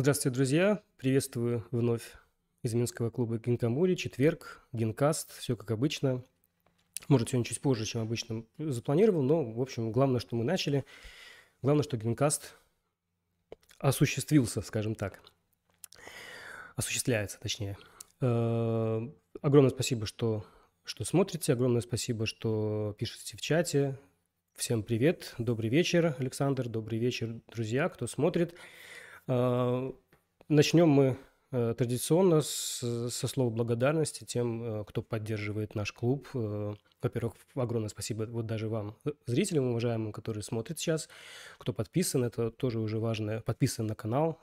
Здравствуйте, друзья. Приветствую вновь из Минского клуба Гинкамури. Четверг, Гинкаст, все как обычно. Может, сегодня чуть позже, чем обычно запланировал, но, в общем, главное, что мы начали. Главное, что Гинкаст осуществился, скажем так. Осуществляется, точнее. Э, огромное спасибо, что, что смотрите. Огромное спасибо, что пишете в чате. Всем привет. Добрый вечер, Александр. Добрый вечер, друзья, кто смотрит. Э, начнем мы э, традиционно с, со слова благодарности тем, кто поддерживает наш клуб. Во-первых, огромное спасибо вот даже вам, зрителям уважаемым, которые смотрят сейчас, кто подписан, это тоже уже важное, подписан на канал,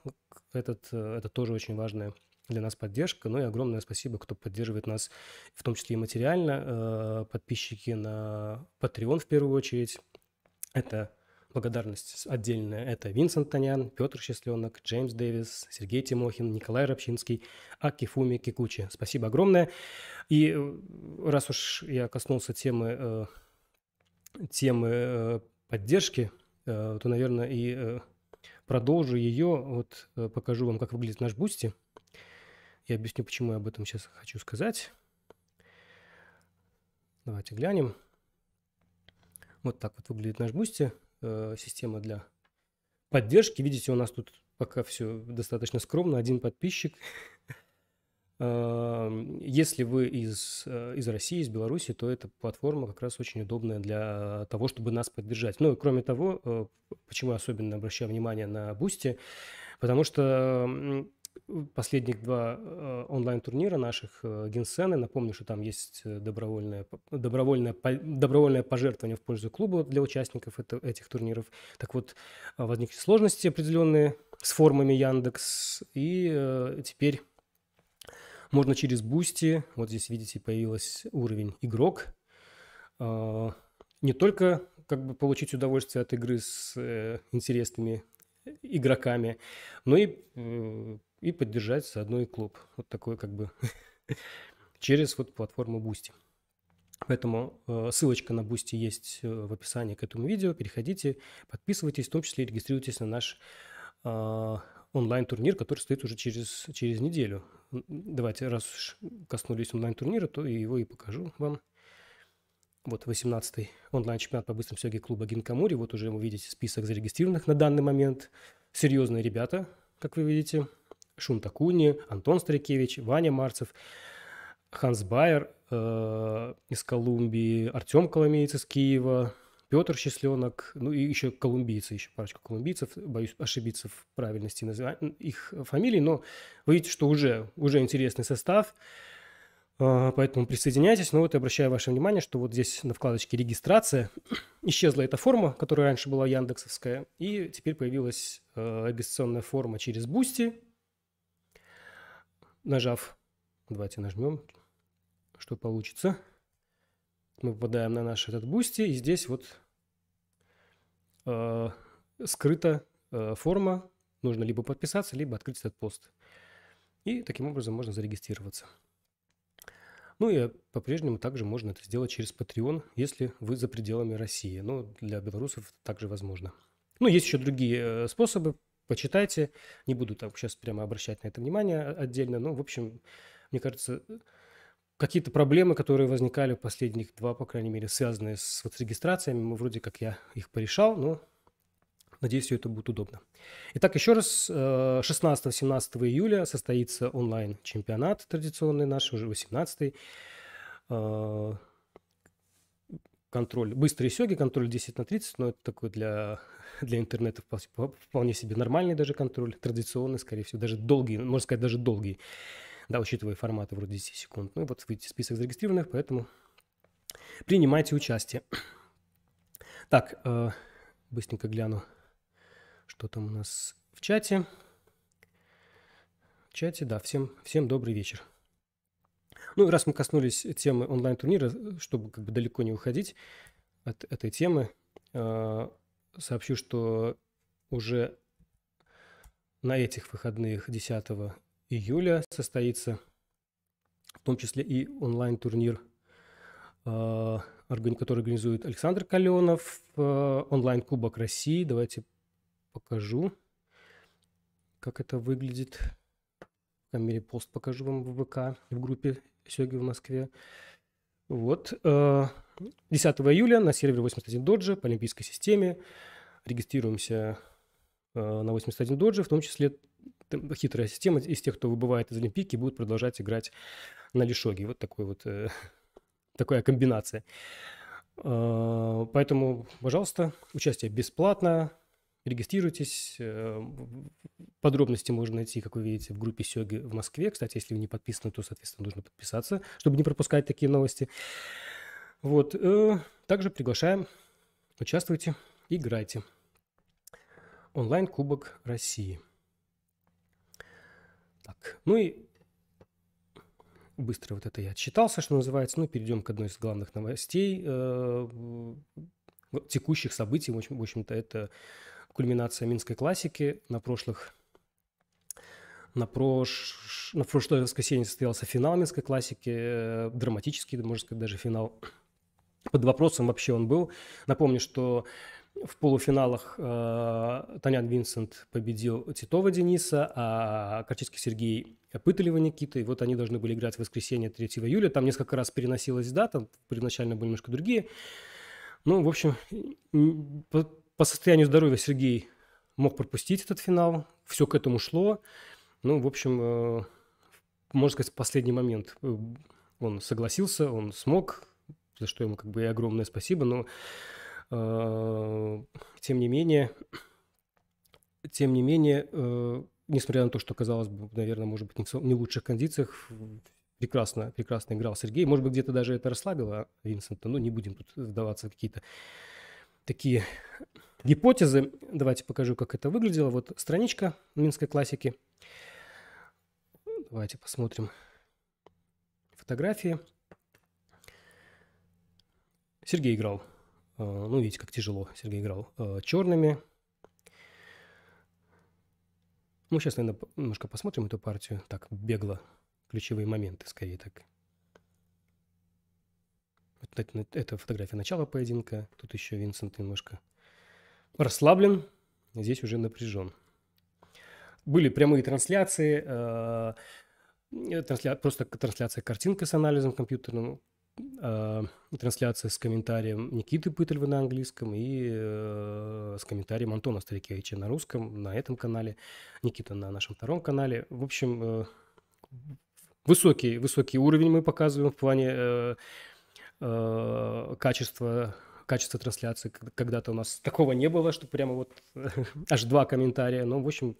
этот, это тоже очень важное для нас поддержка. Ну и огромное спасибо, кто поддерживает нас, в том числе и материально. Э, подписчики на Patreon в первую очередь. Это благодарность отдельная. Это Винсент Танян, Петр Счастленок, Джеймс Дэвис, Сергей Тимохин, Николай Рабчинский, Акифуми Кикучи. Спасибо огромное. И э, раз уж я коснулся темы, э, темы поддержки, то, наверное, и продолжу ее. Вот покажу вам, как выглядит наш Boosty – я объясню, почему я об этом сейчас хочу сказать. Давайте глянем. Вот так вот выглядит наш Boosty. Э, система для поддержки. Видите, у нас тут пока все достаточно скромно. Один подписчик. Э, если вы из, э, из России, из Беларуси, то эта платформа как раз очень удобная для того, чтобы нас поддержать. Ну и кроме того, почему я особенно обращаю внимание на Boosty, потому что последних два э, онлайн-турнира наших э, Генсены. Напомню, что там есть э, добровольное, добровольное, добровольное пожертвование в пользу клуба для участников это, этих турниров. Так вот, возникли сложности определенные с формами Яндекс, и теперь можно через Boosty, вот здесь видите, появился уровень игрок, не только как бы получить удовольствие от игры с интересными игроками, но и и поддержать заодно и клуб. Вот такой как бы через вот платформу Boosty. Поэтому э, ссылочка на Boosty есть э, в описании к этому видео. Переходите, подписывайтесь, в том числе регистрируйтесь на наш э, онлайн-турнир, который стоит уже через, через неделю. Давайте, раз уж коснулись онлайн-турнира, то его и покажу вам. Вот 18-й онлайн-чемпионат по быстрым сёге клуба Гинкамури. Вот уже вы видите список зарегистрированных на данный момент. Серьезные ребята, как вы видите. Шунтакуни, Антон Старикевич, Ваня Марцев, Ханс Байер э, из Колумбии, Артем Коломеец из Киева, Петр Счастленок, ну и еще колумбийцы, еще парочку колумбийцев, боюсь ошибиться в правильности называть их фамилий, но вы видите, что уже, уже интересный состав, э, поэтому присоединяйтесь. Но вот я обращаю ваше внимание, что вот здесь на вкладочке «Регистрация» исчезла эта форма, которая раньше была яндексовская, и теперь появилась э, регистрационная форма через Boosty, нажав, давайте нажмем, что получится. Мы попадаем на наш этот Boosty, и здесь вот э, скрыта э, форма. Нужно либо подписаться, либо открыть этот пост. И таким образом можно зарегистрироваться. Ну и по-прежнему также можно это сделать через Patreon, если вы за пределами России. Но для белорусов также возможно. Ну, есть еще другие э, способы почитайте. Не буду там сейчас прямо обращать на это внимание отдельно, но, в общем, мне кажется, какие-то проблемы, которые возникали в последних два, по крайней мере, связанные с, вот, с регистрациями, мы вроде как я их порешал, но надеюсь, все это будет удобно. Итак, еще раз, 16-17 э, июля состоится онлайн-чемпионат традиционный наш, уже 18-й контроль, быстрые сёги, контроль 10 на 30, но это такой для, для интернета вполне себе нормальный даже контроль, традиционный, скорее всего, даже долгий, можно сказать, даже долгий, да, учитывая форматы вроде 10 секунд. Ну и вот видите список зарегистрированных, поэтому принимайте участие. Так, э, быстренько гляну, что там у нас в чате. В чате, да, всем, всем добрый вечер. Ну, раз мы коснулись темы онлайн-турнира, чтобы как бы далеко не уходить от этой темы, э, сообщу, что уже на этих выходных 10 июля состоится в том числе и онлайн-турнир, э, который организует Александр Каленов, э, онлайн-кубок России. Давайте покажу как это выглядит. По мере пост покажу вам в ВК, в группе Сёги в Москве. Вот. 10 э, июля на сервере 81 доджи по олимпийской системе. Регистрируемся э, на 81 доджи, в том числе хитрая система из тех, кто выбывает из Олимпийки, будут продолжать играть на Лишоге. Вот такой вот, э, такая комбинация. Поэтому, пожалуйста, участие бесплатно, регистрируйтесь. Подробности можно найти, как вы видите, в группе Сёги в Москве. Кстати, если вы не подписаны, то, соответственно, нужно подписаться, чтобы не пропускать такие новости. Вот. Э, также приглашаем, участвуйте, играйте. Онлайн-кубок России. Так, ну и быстро вот это я отчитался, что называется. Ну, перейдем к одной из главных новостей э, текущих событий. В общем-то, это кульминация Минской классики на прошлых на, прош... на прошлое воскресенье состоялся финал Минской классики, э, драматический, можно сказать, даже финал. Под вопросом вообще он был. Напомню, что в полуфиналах э, Танян Винсент победил Титова Дениса, а Корчицкий Сергей Пыталева Никита. И вот они должны были играть в воскресенье 3 июля. Там несколько раз переносилась дата, первоначально были немножко другие. Ну, в общем, по, состоянию здоровья Сергей мог пропустить этот финал. Все к этому шло. Ну, в общем, э, можно сказать, последний момент э, он согласился, он смог, за что ему как бы и огромное спасибо, но э, тем не менее, тем не менее, несмотря на то, что казалось бы, наверное, может быть, не в лучших кондициях, прекрасно, прекрасно играл Сергей. Может быть, где-то даже это расслабило Винсента, но не будем тут вдаваться в какие-то такие гипотезы. Давайте покажу, как это выглядело. Вот страничка Минской классики – Давайте посмотрим фотографии. Сергей играл, э, ну, видите, как тяжело. Сергей играл э, черными. Ну, сейчас, наверное, немножко посмотрим эту партию. Так, бегло. Ключевые моменты, скорее так. Это, это фотография начала поединка. Тут еще Винсент немножко расслаблен. Здесь уже напряжен. Были прямые трансляции. Э, трансля... просто трансляция картинка с анализом компьютерным, э, трансляция с комментарием Никиты Пытальева на английском и э, с комментарием Антона Старикевича на русском на этом канале, Никита на нашем втором канале. В общем, высокий, высокий уровень мы показываем в плане э, качества качества трансляции. Когда-то у нас такого не было, что прямо вот аж два комментария. Но, в общем,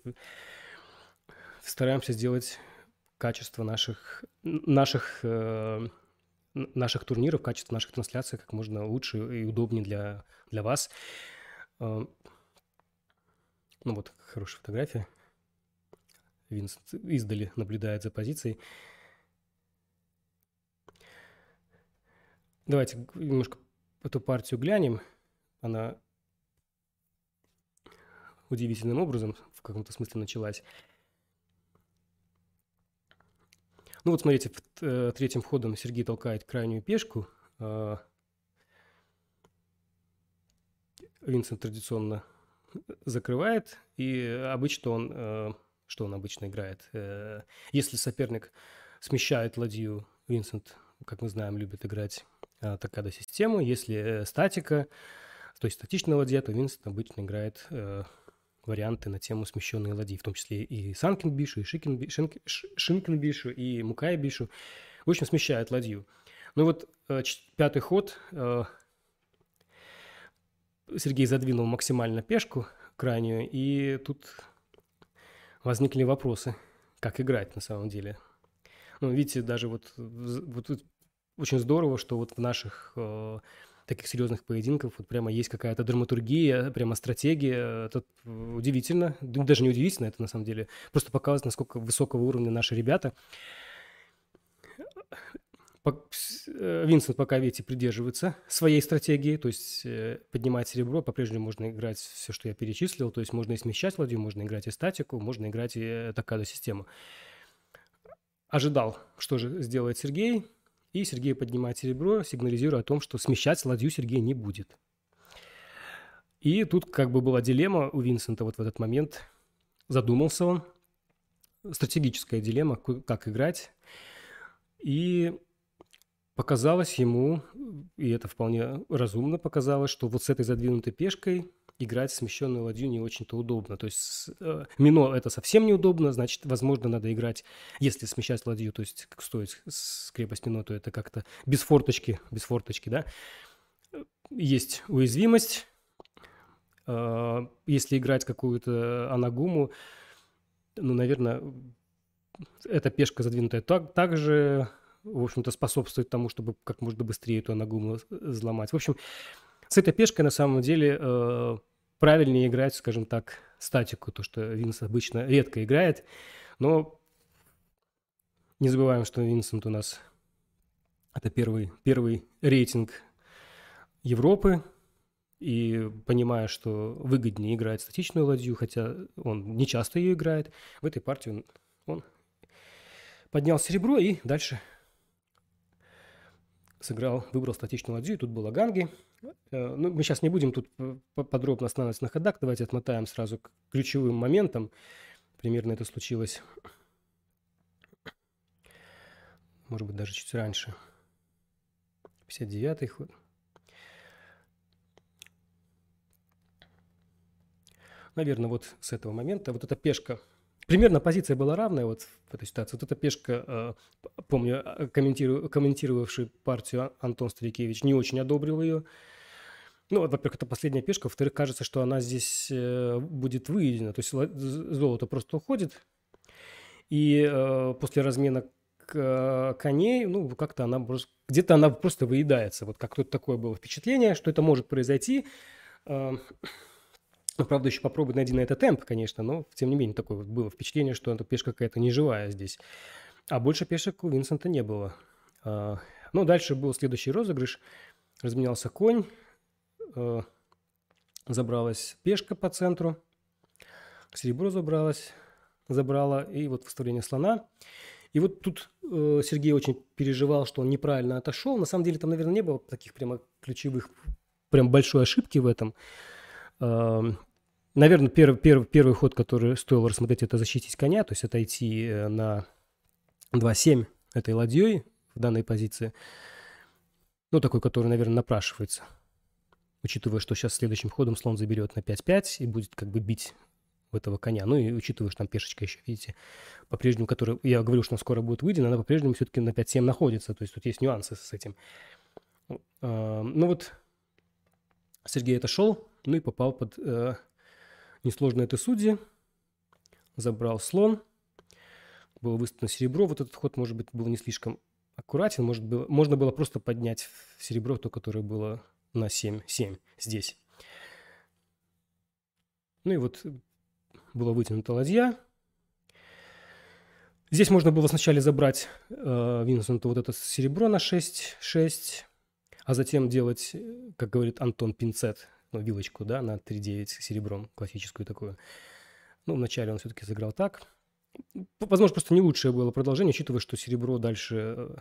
стараемся сделать качество наших, наших, э, наших турниров, качество наших трансляций как можно лучше и удобнее для, для вас. Э, ну вот, хорошая фотография. Винсент издали наблюдает за позицией. Давайте немножко эту партию глянем. Она удивительным образом в каком-то смысле началась. Ну вот смотрите, э, третьим ходом Сергей толкает крайнюю пешку. А, Винсент традиционно закрывает, и обычно он, э, что он обычно играет? Э, если соперник смещает ладью, Винсент, как мы знаем, любит играть такая систему. Если статика, то есть статичная ладья, то Винсент обычно играет варианты на тему смещенной ладьи, в том числе и Санкенбишу, и Шикенби, Шенк, Шинкенбишу, и Мукайбишу. В общем, смещает ладью. Ну вот э, пятый ход э, Сергей задвинул максимально пешку крайнюю, и тут возникли вопросы, как играть на самом деле. Ну, видите, даже вот, вот очень здорово, что вот в наших э, таких серьезных поединков вот прямо есть какая-то драматургия, прямо стратегия. Это удивительно, даже не удивительно, это на самом деле просто показывает, насколько высокого уровня наши ребята. Э, Винсент пока, видите, придерживается своей стратегии, то есть э, поднимать серебро, по-прежнему можно играть все, что я перечислил, то есть можно и смещать ладью, можно играть и статику, можно играть и э, такая систему. Ожидал, что же сделает Сергей, и Сергей поднимает серебро, сигнализируя о том, что смещать ладью Сергей не будет. И тут как бы была дилемма у Винсента вот в этот момент. Задумался он, стратегическая дилемма, как играть. И показалось ему, и это вполне разумно показалось, что вот с этой задвинутой пешкой играть смещенную ладью не очень-то удобно. То есть э, мино это совсем неудобно, значит, возможно, надо играть, если смещать ладью, то есть как стоит с крепость мино, то это как-то без форточки, без форточки, да. Есть уязвимость. Э, если играть какую-то анагуму, ну, наверное, эта пешка задвинутая так, также, в общем-то, способствует тому, чтобы как можно быстрее эту анагуму взломать. В общем, с этой пешкой на самом деле э, правильнее играть, скажем так, статику, то, что Винс обычно редко играет. Но не забываем, что Винсент у нас это первый, первый рейтинг Европы. И понимая, что выгоднее играть статичную ладью, хотя он не часто ее играет, в этой партии он, он поднял серебро и дальше сыграл, выбрал статичную ладью, и тут было ганги. Э, ну, мы сейчас не будем тут подробно останавливаться на ходах, давайте отмотаем сразу к ключевым моментам. Примерно это случилось, может быть, даже чуть раньше. 59-й ход. Наверное, вот с этого момента вот эта пешка – Примерно позиция была равная вот в этой ситуации. Вот эта пешка, э, помню, э, комментировавший партию Антон Старикевич не очень одобрил ее. Ну, во-первых, это последняя пешка. Во-вторых, кажется, что она здесь э, будет выведена. То есть золото просто уходит. И после размена коней, ну, как-то она где-то она просто выедается. Вот как-то такое было впечатление, что это может произойти. Ну, правда, еще попробуй найди на это темп, конечно, но тем не менее такое было впечатление, что эта пешка какая-то неживая здесь. А больше пешек у Винсента не было. А, ну, дальше был следующий розыгрыш. Разменялся конь, а, забралась пешка по центру, серебро забралось, забрала, и вот выставление слона. И вот тут э, Сергей очень переживал, что он неправильно отошел. На самом деле там, наверное, не было таких прямо ключевых, прям большой ошибки в этом. Наверное, первый, первый, первый ход, который стоило рассмотреть, это защитить коня, то есть отойти э, на 2-7 этой ладьей в данной позиции. Ну, такой, который, наверное, напрашивается. Учитывая, что сейчас следующим ходом слон заберет на 5-5 и будет как бы бить в этого коня. Ну и учитывая, что там пешечка еще, видите, по-прежнему, которая, я говорю, что она скоро будет выйдена, она по-прежнему все-таки на 5-7 находится. То есть тут есть нюансы с этим. А, ну вот Сергей отошел, ну и попал под э, несложно это судьи. Забрал слон. Было выставлено серебро. Вот этот ход, может быть, был не слишком аккуратен. Может, было, можно было просто поднять серебро, то, которое было на 7, 7 здесь. Ну и вот была вытянута ладья. Здесь можно было сначала забрать э, Винсенту вот это серебро на 6, 6, а затем делать, как говорит Антон, пинцет ну, вилочку, да, на 3-9 серебром, классическую такую. Ну, вначале он все-таки сыграл так. Возможно, просто не лучшее было продолжение, учитывая, что серебро дальше э,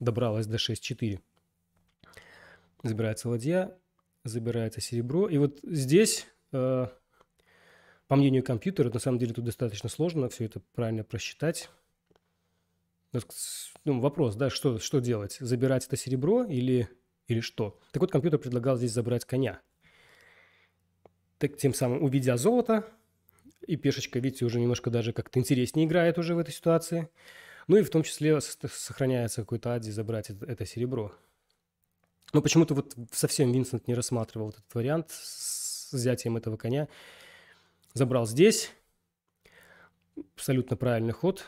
добралось до 6-4. Забирается ладья, забирается серебро. И вот здесь, э, по мнению компьютера, на самом деле тут достаточно сложно все это правильно просчитать. Ну, вопрос, да, что, что делать? Забирать это серебро или, или что? Так вот, компьютер предлагал здесь забрать коня – так, тем самым увидя золото, и пешечка, видите, уже немножко даже как-то интереснее играет уже в этой ситуации. Ну и в том числе сохраняется какой-то ади забрать это, серебро. Но почему-то вот совсем Винсент не рассматривал этот вариант с взятием этого коня. Забрал здесь. Абсолютно правильный ход.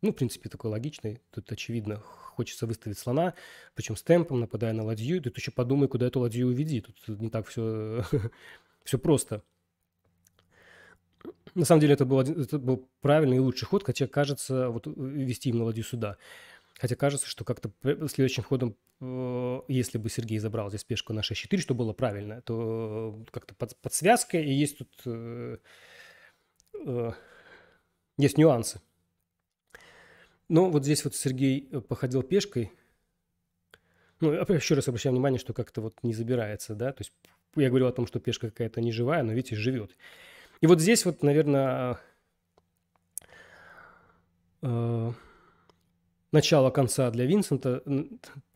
Ну, в принципе, такой логичный. Тут, очевидно, хочется выставить слона, причем с темпом, нападая на ладью. Тут еще подумай, куда эту ладью уведи. Тут не так все Все просто. На самом деле это был, это был правильный и лучший ход, хотя кажется, вот вести именно ладью сюда. Хотя кажется, что как-то следующим ходом, э, если бы Сергей забрал здесь пешку на 6-4, что было правильно, то как-то под, под связкой, и есть тут э, э, есть нюансы. Но вот здесь вот Сергей походил пешкой. Ну, еще раз обращаю внимание, что как-то вот не забирается, да, то есть я говорил о том, что пешка какая-то не живая, но видите, живет. И вот здесь вот, наверное, э, начало конца для Винсента,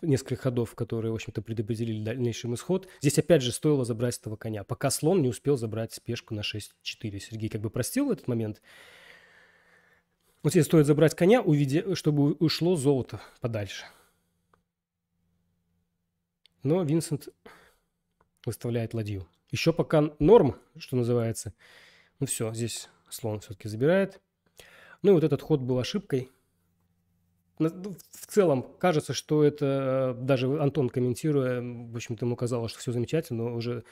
несколько ходов, которые, в общем-то, предопределили дальнейший исход. Здесь, опять же, стоило забрать этого коня, пока слон не успел забрать пешку на 6-4. Сергей как бы простил этот момент. Вот здесь стоит забрать коня, увидя, чтобы ушло золото подальше. Но Винсент выставляет ладью. Еще пока норм, что называется. Ну все, здесь слон все-таки забирает. Ну и вот этот ход был ошибкой. В целом кажется, что это э, даже Антон комментируя, в общем-то ему казалось, что все замечательно, но уже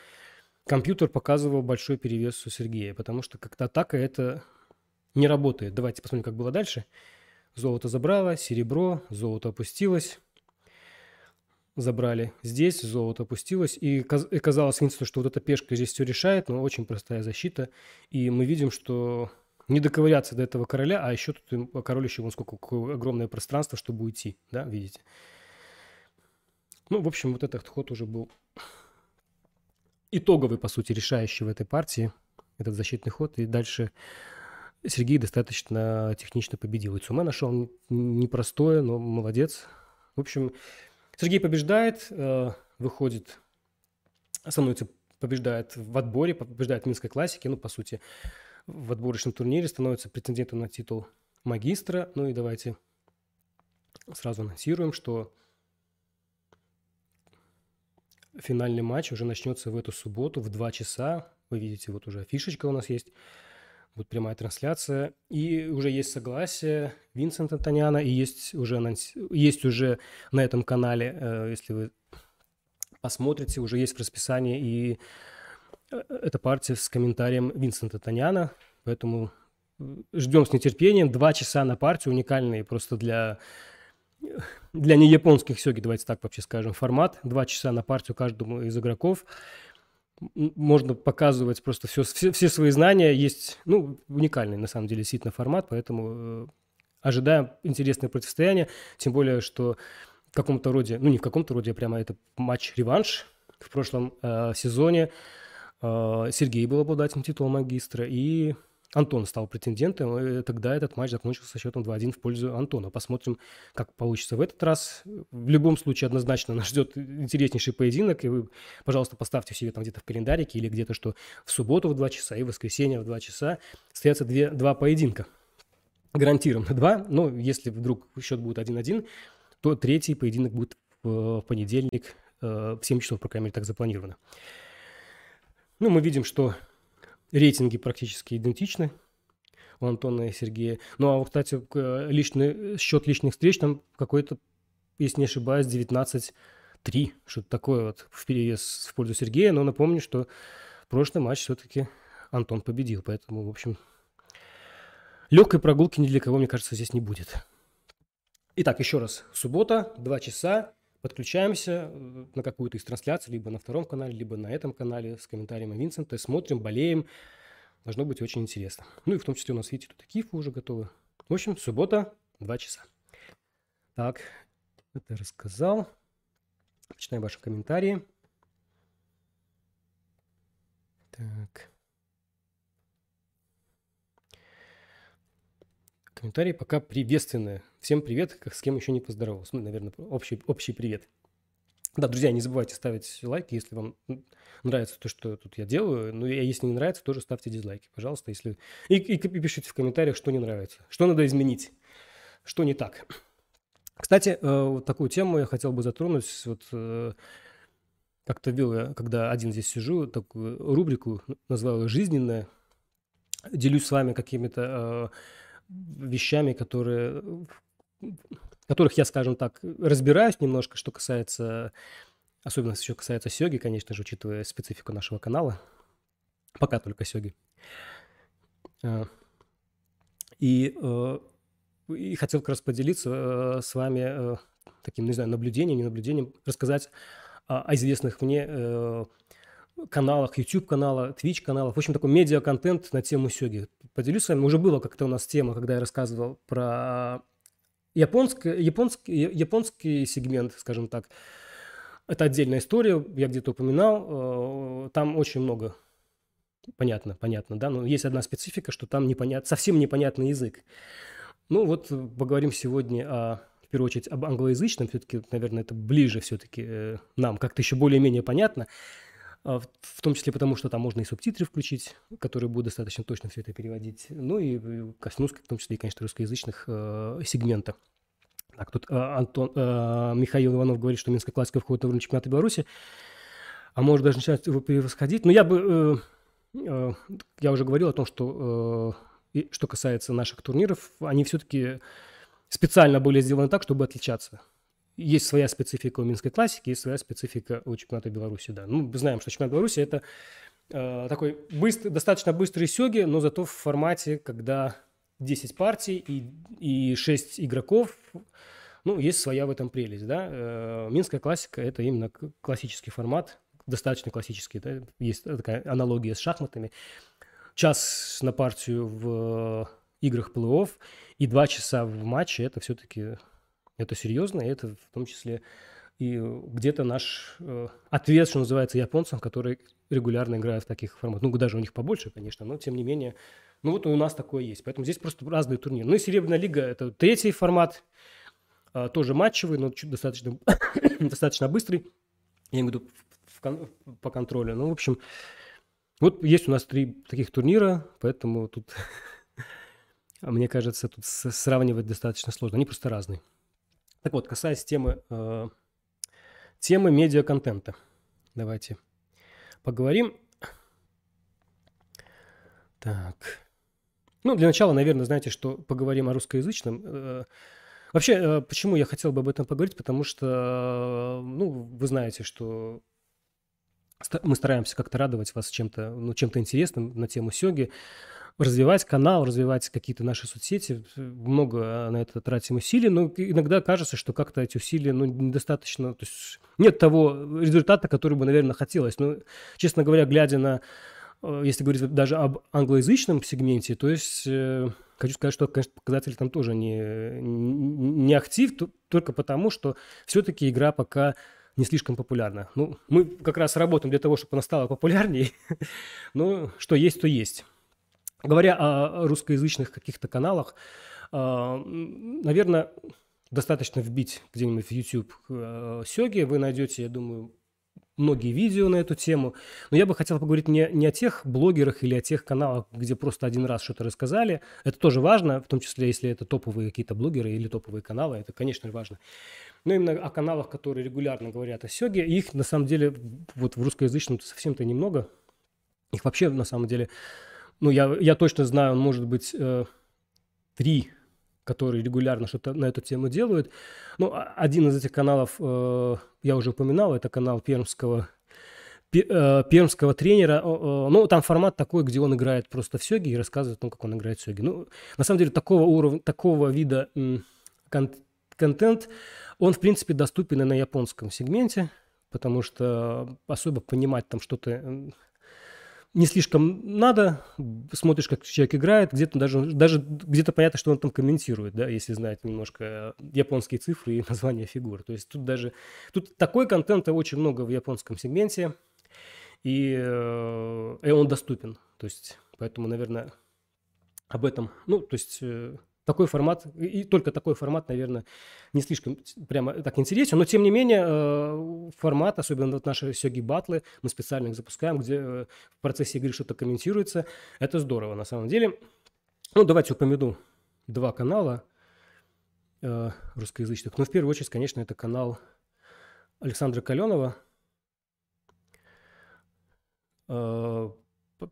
компьютер показывал большой перевес у Сергея, потому что как-то атака это не работает. Давайте посмотрим, как было дальше. Золото забрало, серебро, золото опустилось забрали здесь, золото опустилось, и казалось что вот эта пешка здесь все решает, но очень простая защита, и мы видим, что не доковыряться до этого короля, а еще тут король еще вон сколько огромное пространство, чтобы уйти, да, видите? Ну, в общем, вот этот ход уже был итоговый, по сути, решающий в этой партии, этот защитный ход, и дальше Сергей достаточно технично победил. И Цуме нашел непростое, но молодец. В общем, Сергей побеждает, э, выходит, становится, побеждает в отборе, побеждает в Минской классике, ну, по сути, в отборочном турнире, становится претендентом на титул магистра. Ну и давайте сразу анонсируем, что финальный матч уже начнется в эту субботу в 2 часа. Вы видите, вот уже фишечка у нас есть будет прямая трансляция. И уже есть согласие Винсента Таняна, и есть уже, есть уже на этом канале, э, если вы посмотрите, уже есть в расписании и э, эта партия с комментарием Винсента Таняна. Поэтому э, ждем с нетерпением. Два часа на партию, уникальный просто для для не японских сёги, давайте так вообще скажем, формат. Два часа на партию каждому из игроков можно показывать просто все, все, все свои знания. Есть, ну, уникальный, на самом деле, действительно формат, поэтому э, ожидаем интересное противостояние. Тем более, что в каком-то роде, ну, не в каком-то роде, а прямо это матч-реванш. В прошлом э, сезоне э, Сергей был обладателем титула магистра, и Антон стал претендентом, и тогда этот матч закончился счетом 2-1 в пользу Антона. Посмотрим, как получится в этот раз. В любом случае, однозначно нас ждет интереснейший поединок, и вы, пожалуйста, поставьте себе там где-то в календарике или где-то, что в субботу в 2 часа и в воскресенье в 2 часа состоятся две, два поединка. Гарантированно два, но если вдруг счет будет 1-1, то третий поединок будет в понедельник э, в 7 часов, по крайней мере, так запланировано. Ну, мы видим, что рейтинги практически идентичны у Антона и Сергея. Ну, а, кстати, личный, счет личных встреч там какой-то, если не ошибаюсь, 19-3. Что-то такое вот в перевес в пользу Сергея. Но напомню, что прошлый матч все-таки Антон победил. Поэтому, в общем, легкой прогулки ни для кого, мне кажется, здесь не будет. Итак, еще раз. Суббота, 2 часа. Подключаемся э, на какую-то из трансляций, либо на втором канале, либо на этом канале с комментариями Винсента. Смотрим, болеем. Должно быть очень интересно. Ну и в том числе у нас, видите, тут и кифы уже готовы. В общем, суббота, 2 часа. Так, это рассказал. Почитаем ваши комментарии. Так. Комментарии пока приветственные. Всем привет, как с кем еще не поздоровался. Ну, наверное, общий, общий привет. Да, друзья, не забывайте ставить лайки, если вам нравится то, что тут я делаю. Ну, и если не нравится, тоже ставьте дизлайки, пожалуйста. Если... И, и, и пишите в комментариях, что не нравится, что надо изменить, что не так. Кстати, э, вот такую тему я хотел бы затронуть. Вот э, как-то вел я, когда один здесь сижу, такую рубрику, назвал ее «Жизненная». Делюсь с вами какими-то э, вещами, которые, которых я, скажем так, разбираюсь немножко, что касается, особенно еще касается сёги, конечно же, учитывая специфику нашего канала. Пока только сёги. А, и, э, и хотел как раз поделиться э, с вами э, таким, не знаю, наблюдением, не наблюдением, рассказать о известных мне каналах, YouTube-канала, Twitch-каналах. В общем, такой медиа-контент на тему сёги. Поделюсь с вами. Уже было как-то у нас тема, когда я рассказывал про японский, японский, японский сегмент, скажем так. Это отдельная история, я где-то упоминал. Э, там очень много понятно, понятно, да, но есть одна специфика, что там непонят, совсем непонятный язык. Ну вот поговорим сегодня о, в первую очередь об англоязычном, все-таки, наверное, это ближе все-таки э, нам, как-то еще более-менее понятно, а, в том числе потому, что там можно и субтитры включить, которые будут достаточно точно все это переводить, ну и э, коснусь, в том числе и, конечно, русскоязычных э, сегментов. Так, тут э, Антон, э, Михаил Иванов говорит, что Минская классика входит в уровень чемпионата Беларуси, а может даже начинать его превосходить. Но я бы, э, э, я уже говорил о том, что э, что касается наших турниров, они все-таки специально были сделаны так, чтобы отличаться. Есть своя специфика у Минской классики, есть своя специфика у чемпионата Беларуси, да. Ну, мы знаем, что чемпионат Беларуси – это э, такой быстрый, достаточно быстрый сёги, но зато в формате, когда 10 партий и, и 6 игроков, ну, есть своя в этом прелесть, да. Э, Минская классика – это именно классический формат, достаточно классический, да? есть такая аналогия с шахматами час на партию в играх плей-офф и два часа в матче, это все-таки это серьезно, и это в том числе и где-то наш э, ответ, что называется, японцам, которые регулярно играют в таких форматах. Ну, даже у них побольше, конечно, но тем не менее, ну вот у нас такое есть. Поэтому здесь просто разные турниры. Ну и Серебряная лига – это третий формат, э, тоже матчевый, но чуть достаточно, достаточно быстрый. Я имею в виду по контролю. Ну, в общем, вот есть у нас три таких турнира, поэтому тут, мне кажется, тут сравнивать достаточно сложно. Они просто разные. Так вот, касаясь темы, э, темы медиа-контента, давайте поговорим. Так. Ну, для начала, наверное, знаете, что поговорим о русскоязычном. Э, вообще, э, почему я хотел бы об этом поговорить? Потому что, ну, вы знаете, что мы стараемся как-то радовать вас чем-то, ну, чем-то интересным на тему сёги, развивать канал, развивать какие-то наши соцсети. Много на это тратим усилий, но иногда кажется, что как-то эти усилия ну, недостаточно, то есть нет того результата, который бы, наверное, хотелось. Но, честно говоря, глядя на, э, если говорить даже об англоязычном сегменте, то есть э, хочу сказать, что, конечно, показатели там тоже не, не актив, только потому, что все-таки игра пока не слишком популярна. Ну, мы как раз работаем для того, чтобы она стала популярнее. Но что есть, то есть. Говоря о русскоязычных каких-то каналах, а, наверное, достаточно вбить где-нибудь в YouTube э, Сёги, вы найдете, я думаю, многие видео на эту тему. Но я бы хотел поговорить не, не о тех блогерах или о тех каналах, где просто один раз что-то рассказали. Это тоже важно, в том числе, если это топовые какие-то блогеры или топовые каналы. Это, конечно, важно. Но именно о каналах, которые регулярно говорят о Сёге. Их, на самом деле, вот в русскоязычном совсем-то немного. Их вообще, на самом деле, ну, я, я точно знаю, может быть, э, три которые регулярно что-то на эту тему делают. Ну, а, один из этих каналов, э, я уже упоминал, это канал пермского, э, пермского тренера. Ну, там формат такой, где он играет просто в сёги и рассказывает о том, как он играет в сёги. Ну, на самом деле, такого уровня, такого вида кон- контент, он, в принципе, доступен и на японском сегменте, потому что особо понимать там что-то не слишком надо, смотришь, как человек играет, где-то даже, даже где-то понятно, что он там комментирует, да, если знает немножко японские цифры и названия фигур. То есть тут даже, тут такой контента очень много в японском сегменте, и, э, и он доступен. То есть, поэтому, наверное, об этом, ну, то есть э, такой формат, и только такой формат, наверное, не слишком прямо так интересен, но тем не менее э, формат, особенно вот наши сёги батлы, мы специально их запускаем, где э, в процессе игры что-то комментируется, это здорово на самом деле. Ну, давайте упомяну два канала э, русскоязычных. Ну, в первую очередь, конечно, это канал Александра Каленова,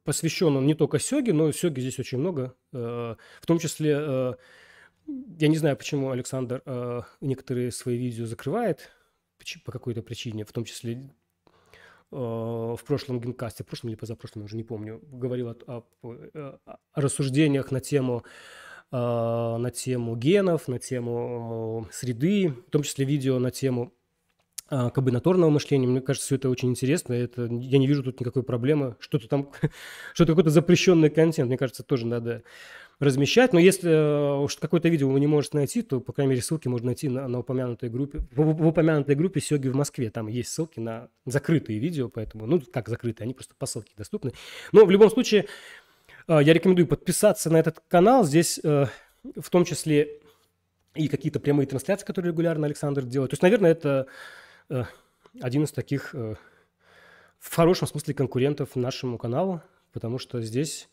посвящен он не только Сёге, но Сёге здесь очень много. Э, в том числе, э, я не знаю, почему Александр э, некоторые свои видео закрывает, по какой-то причине, в том числе в прошлом генкасте, в прошлом или позапрошлом, я уже не помню, говорил о, о, о рассуждениях на тему на тему генов, на тему среды, в том числе видео на тему комбинаторного мышления. Мне кажется, все это очень интересно. Это, я не вижу тут никакой проблемы. Что-то там, что-то какой-то запрещенный контент, мне кажется, тоже надо размещать. Но если э, уж какое-то видео вы не можете найти, то, по крайней мере, ссылки можно найти на, на упомянутой группе. В, в упомянутой группе Сёги в Москве. Там есть ссылки на закрытые видео, поэтому, ну, как закрытые, они просто по ссылке доступны. Но в любом случае, э, я рекомендую подписаться на этот канал. Здесь э, в том числе и какие-то прямые трансляции, которые регулярно Александр делает. То есть, наверное, это один из таких э, в хорошем смысле конкурентов нашему каналу, потому что здесь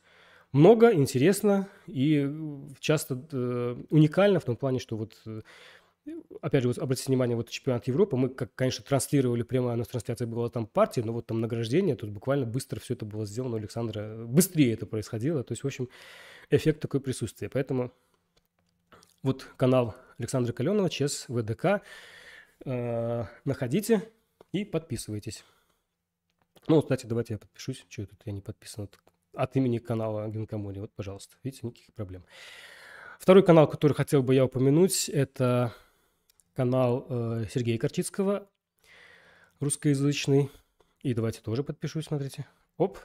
много, интересно и часто э, уникально в том плане, что вот э, опять же, вот обратите внимание, вот чемпионат Европы, мы, как, конечно, транслировали прямо, у нас трансляция была там партии, но вот там награждение, тут буквально быстро все это было сделано у Александра, быстрее это происходило, то есть, в общем, эффект такой присутствия. Поэтому вот канал Александра Каленова, ЧЕС ВДК, э, находите и подписывайтесь. Ну, кстати, давайте я подпишусь, что тут я не подписан от имени канала Генкомоли, вот, пожалуйста, видите, никаких проблем. Второй канал, который хотел бы я упомянуть, это канал э, Сергея Корчицкого, русскоязычный. И давайте тоже подпишусь, смотрите. Оп.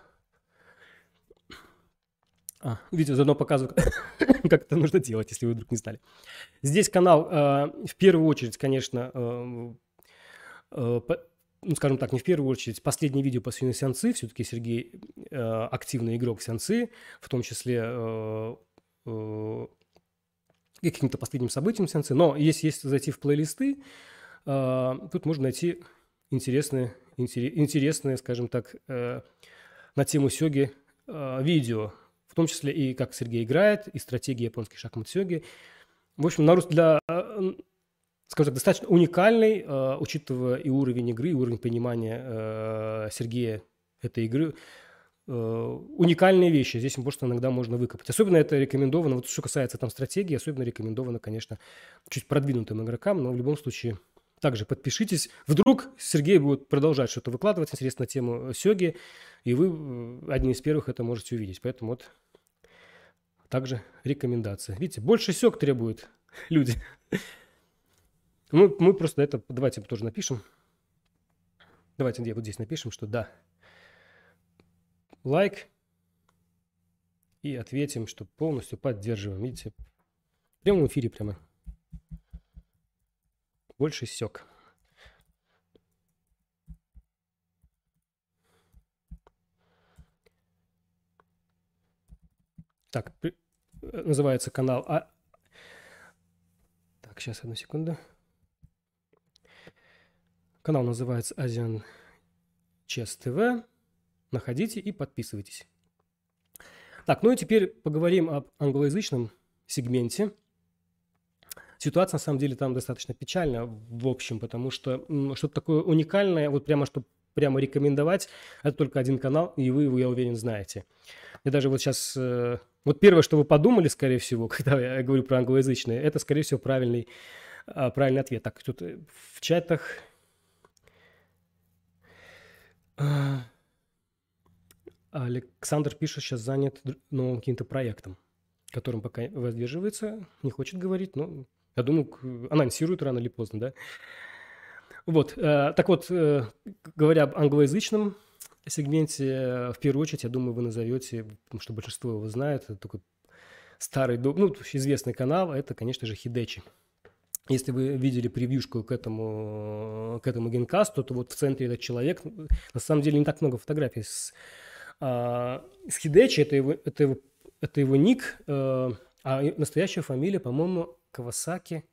А, видите, заодно показываю, как это нужно делать, если вы вдруг не знали. Здесь канал, э, в первую очередь, конечно, э, э, по, ну, скажем так, не в первую очередь, последнее видео посвящено Сянцы. Все-таки Сергей э, активный игрок Сянцы, в том числе э, э, каким-то последним событиям сеансы. Но если, если зайти в плейлисты, э, тут можно найти интересные, интересные, скажем так, э, на тему сёги э, видео, том числе и как Сергей играет, и стратегии японской шахмат сёги. В общем, на для, э, скажем так, достаточно уникальный, э, учитывая и уровень игры, и уровень понимания э, Сергея этой игры, уникальные вещи. Здесь просто иногда можно выкопать. Особенно это рекомендовано, вот что касается там стратегии, особенно рекомендовано, конечно, чуть продвинутым игрокам, но в любом случае также подпишитесь. Вдруг Сергей будет продолжать что-то выкладывать, интересно, на тему Сёги, и вы одни из первых это можете увидеть. Поэтому вот также рекомендация. Видите, больше сёг требуют люди. Мы, мы просто это, давайте тоже напишем. Давайте вот здесь напишем, что да, лайк и ответим, что полностью поддерживаем. Видите, в прямом эфире прямо. Больше сек. Так, называется канал... А... Так, сейчас, одну секунду. Канал называется Азиан Чес ТВ. Находите и подписывайтесь. Так, ну и теперь поговорим об англоязычном сегменте. Ситуация, на самом деле, там достаточно печальная в общем, потому что что-то такое уникальное, вот прямо, чтобы прямо рекомендовать, это только один канал, и вы его, я уверен, знаете. Я даже вот сейчас... Э, вот первое, что вы подумали, скорее всего, когда я говорю про англоязычные, это, скорее всего, правильный, а, правильный ответ. Так, тут в чатах... А, Александр пишет, сейчас занят новым каким-то проектом, которым пока воздерживается, не хочет говорить, но я думаю, анонсирует рано или поздно, да. Вот, э, так вот, э, говоря об англоязычном сегменте, э, в первую очередь, я думаю, вы назовете, потому что большинство его знает, это такой старый, ну, известный канал, это, конечно же, Хидечи. Если вы видели превьюшку к этому, к этому генкасту, то вот в центре этот человек, на самом деле не так много фотографий с а, с Хидечи это его, это его, это его ник, а настоящая фамилия, по-моему, Кавасаки.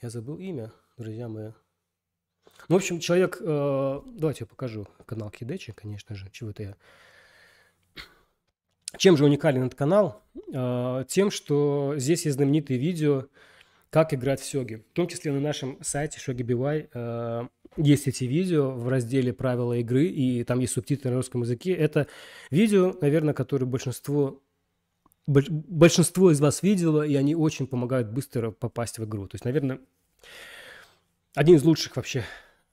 Я забыл имя, друзья мои. В общем, человек... Э, давайте я покажу канал Хидечи, конечно же. Чего это я... Чем же уникален этот канал? Э, тем, что здесь есть знаменитые видео, как играть в сёги. В том числе на нашем сайте Shogi BY есть эти видео в разделе «Правила игры», и там есть субтитры на русском языке. Это видео, наверное, которые большинство, большинство из вас видело, и они очень помогают быстро попасть в игру. То есть, наверное, один из лучших вообще э,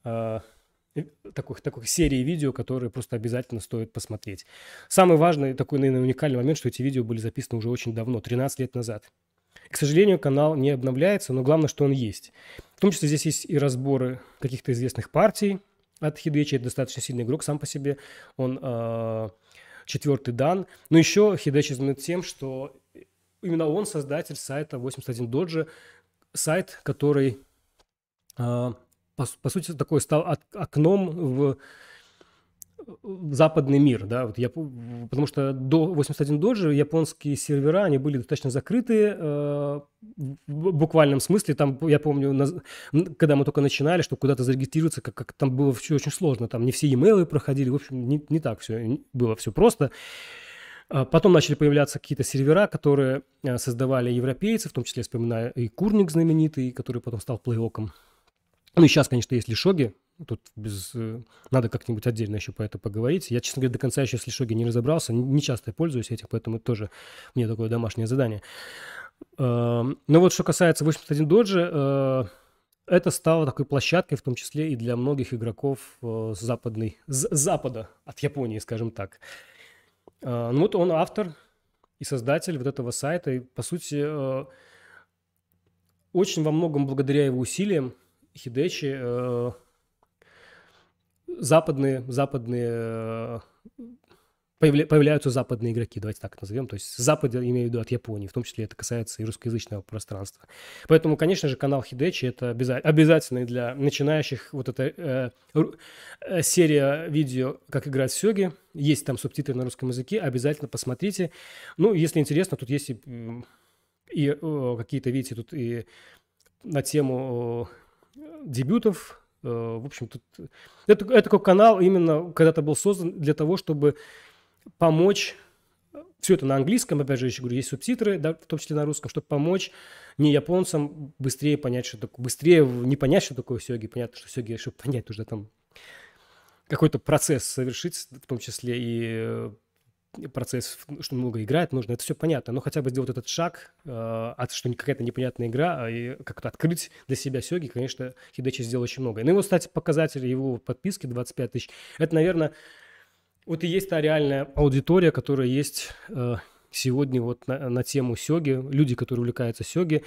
таких, таких серий видео, которые просто обязательно стоит посмотреть. Самый важный, такой, наверное, уникальный момент, что эти видео были записаны уже очень давно, 13 лет назад. К сожалению, канал не обновляется, но главное, что он есть. В том числе здесь есть и разборы каких-то известных партий от Хидечи. Это достаточно сильный игрок сам по себе. Он э, четвертый дан. Но еще Хидечи знаменит тем, что именно он создатель сайта 81 Доджи. Сайт, который, э, по, по сути, такой стал от, окном в западный мир, да, вот я, потому что до 81 доджи японские сервера, они были достаточно закрытые, э, в буквальном смысле, там, я помню, на, когда мы только начинали, чтобы куда-то зарегистрироваться, как, как там было все очень сложно, там не все e проходили, в общем, не, не так все, было все просто. А потом начали появляться какие-то сервера, которые э, создавали европейцы, в том числе, вспоминаю, и Курник знаменитый, который потом стал плейоком. Ну и сейчас, конечно, есть Лишоги, Тут без... Э, надо как-нибудь отдельно еще по это поговорить. Я, честно говоря, до конца еще с Лишоги не разобрался. Не часто пользуюсь этим, поэтому тоже мне такое домашнее задание. Эм, но вот что касается 81 доджи, э, это стало такой площадкой, в том числе и для многих игроков э, с западной, с запада, от Японии, скажем так. Ну вот он автор и создатель вот этого сайта. И, по сути, очень во многом благодаря его усилиям Хидечи западные, западные э, появляются западные игроки, давайте так назовем, то есть Запад, имею в виду от Японии, в том числе это касается и русскоязычного пространства. Поэтому, конечно же, канал Хидечи это обязательный для начинающих, вот эта э, э, серия видео «Как играть в сёги», есть там субтитры на русском языке, обязательно посмотрите. Ну, если интересно, тут есть и, и э, какие-то, видите, тут и на тему э, дебютов. Э, в общем, тут это, это такой канал именно когда-то был создан для того, чтобы помочь все это на английском, опять же, еще говорю, есть субтитры, да, в том числе на русском, чтобы помочь не японцам быстрее понять, что такое, быстрее не понять, что такое сёги, понятно, что сёги, чтобы понять, нужно там какой-то процесс совершить, в том числе и э, процесс, что много играть нужно, это все понятно, но хотя бы сделать этот шаг, э, от, что какая-то непонятная игра, а и как-то открыть для себя сёги, конечно, Хидечи сделал очень много. И вот, кстати, показатель его подписки 25 тысяч, это, наверное, вот и есть та реальная аудитория, которая есть э, сегодня вот на, на тему сёги, люди, которые увлекаются сёги,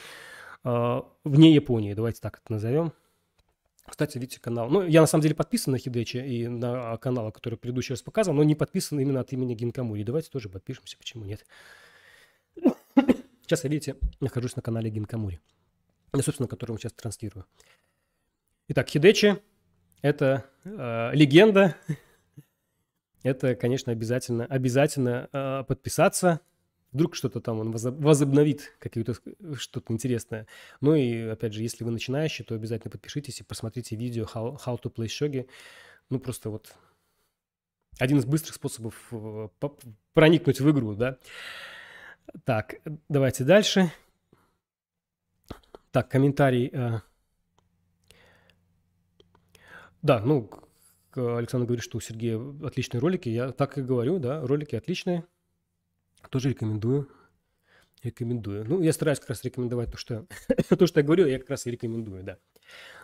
э, вне Японии, давайте так это назовем. Кстати, видите, канал. Ну, я на самом деле подписан на Хидечи и на канал, который предыдущий раз показывал, но не подписан именно от имени Гинкамури. Давайте тоже подпишемся, почему нет. Сейчас я, видите, нахожусь на канале Гинкамури, собственно, который я сейчас транслирую. Итак, Хидечи – это э, легенда. это, конечно, обязательно, обязательно э, подписаться – Вдруг что-то там он возобновит, какое-то что-то интересное. Ну и, опять же, если вы начинающий, то обязательно подпишитесь и посмотрите видео How, how to play shogi. Ну, просто вот один из быстрых способов э, проникнуть в игру, да. Так, давайте дальше. Так, комментарий. Э. Да, ну, Александр говорит, что у Сергея отличные ролики. Я так и говорю, да, ролики отличные. Тоже рекомендую. Рекомендую. Ну, я стараюсь как раз рекомендовать то, что, то, что я говорю, я как раз и рекомендую, да.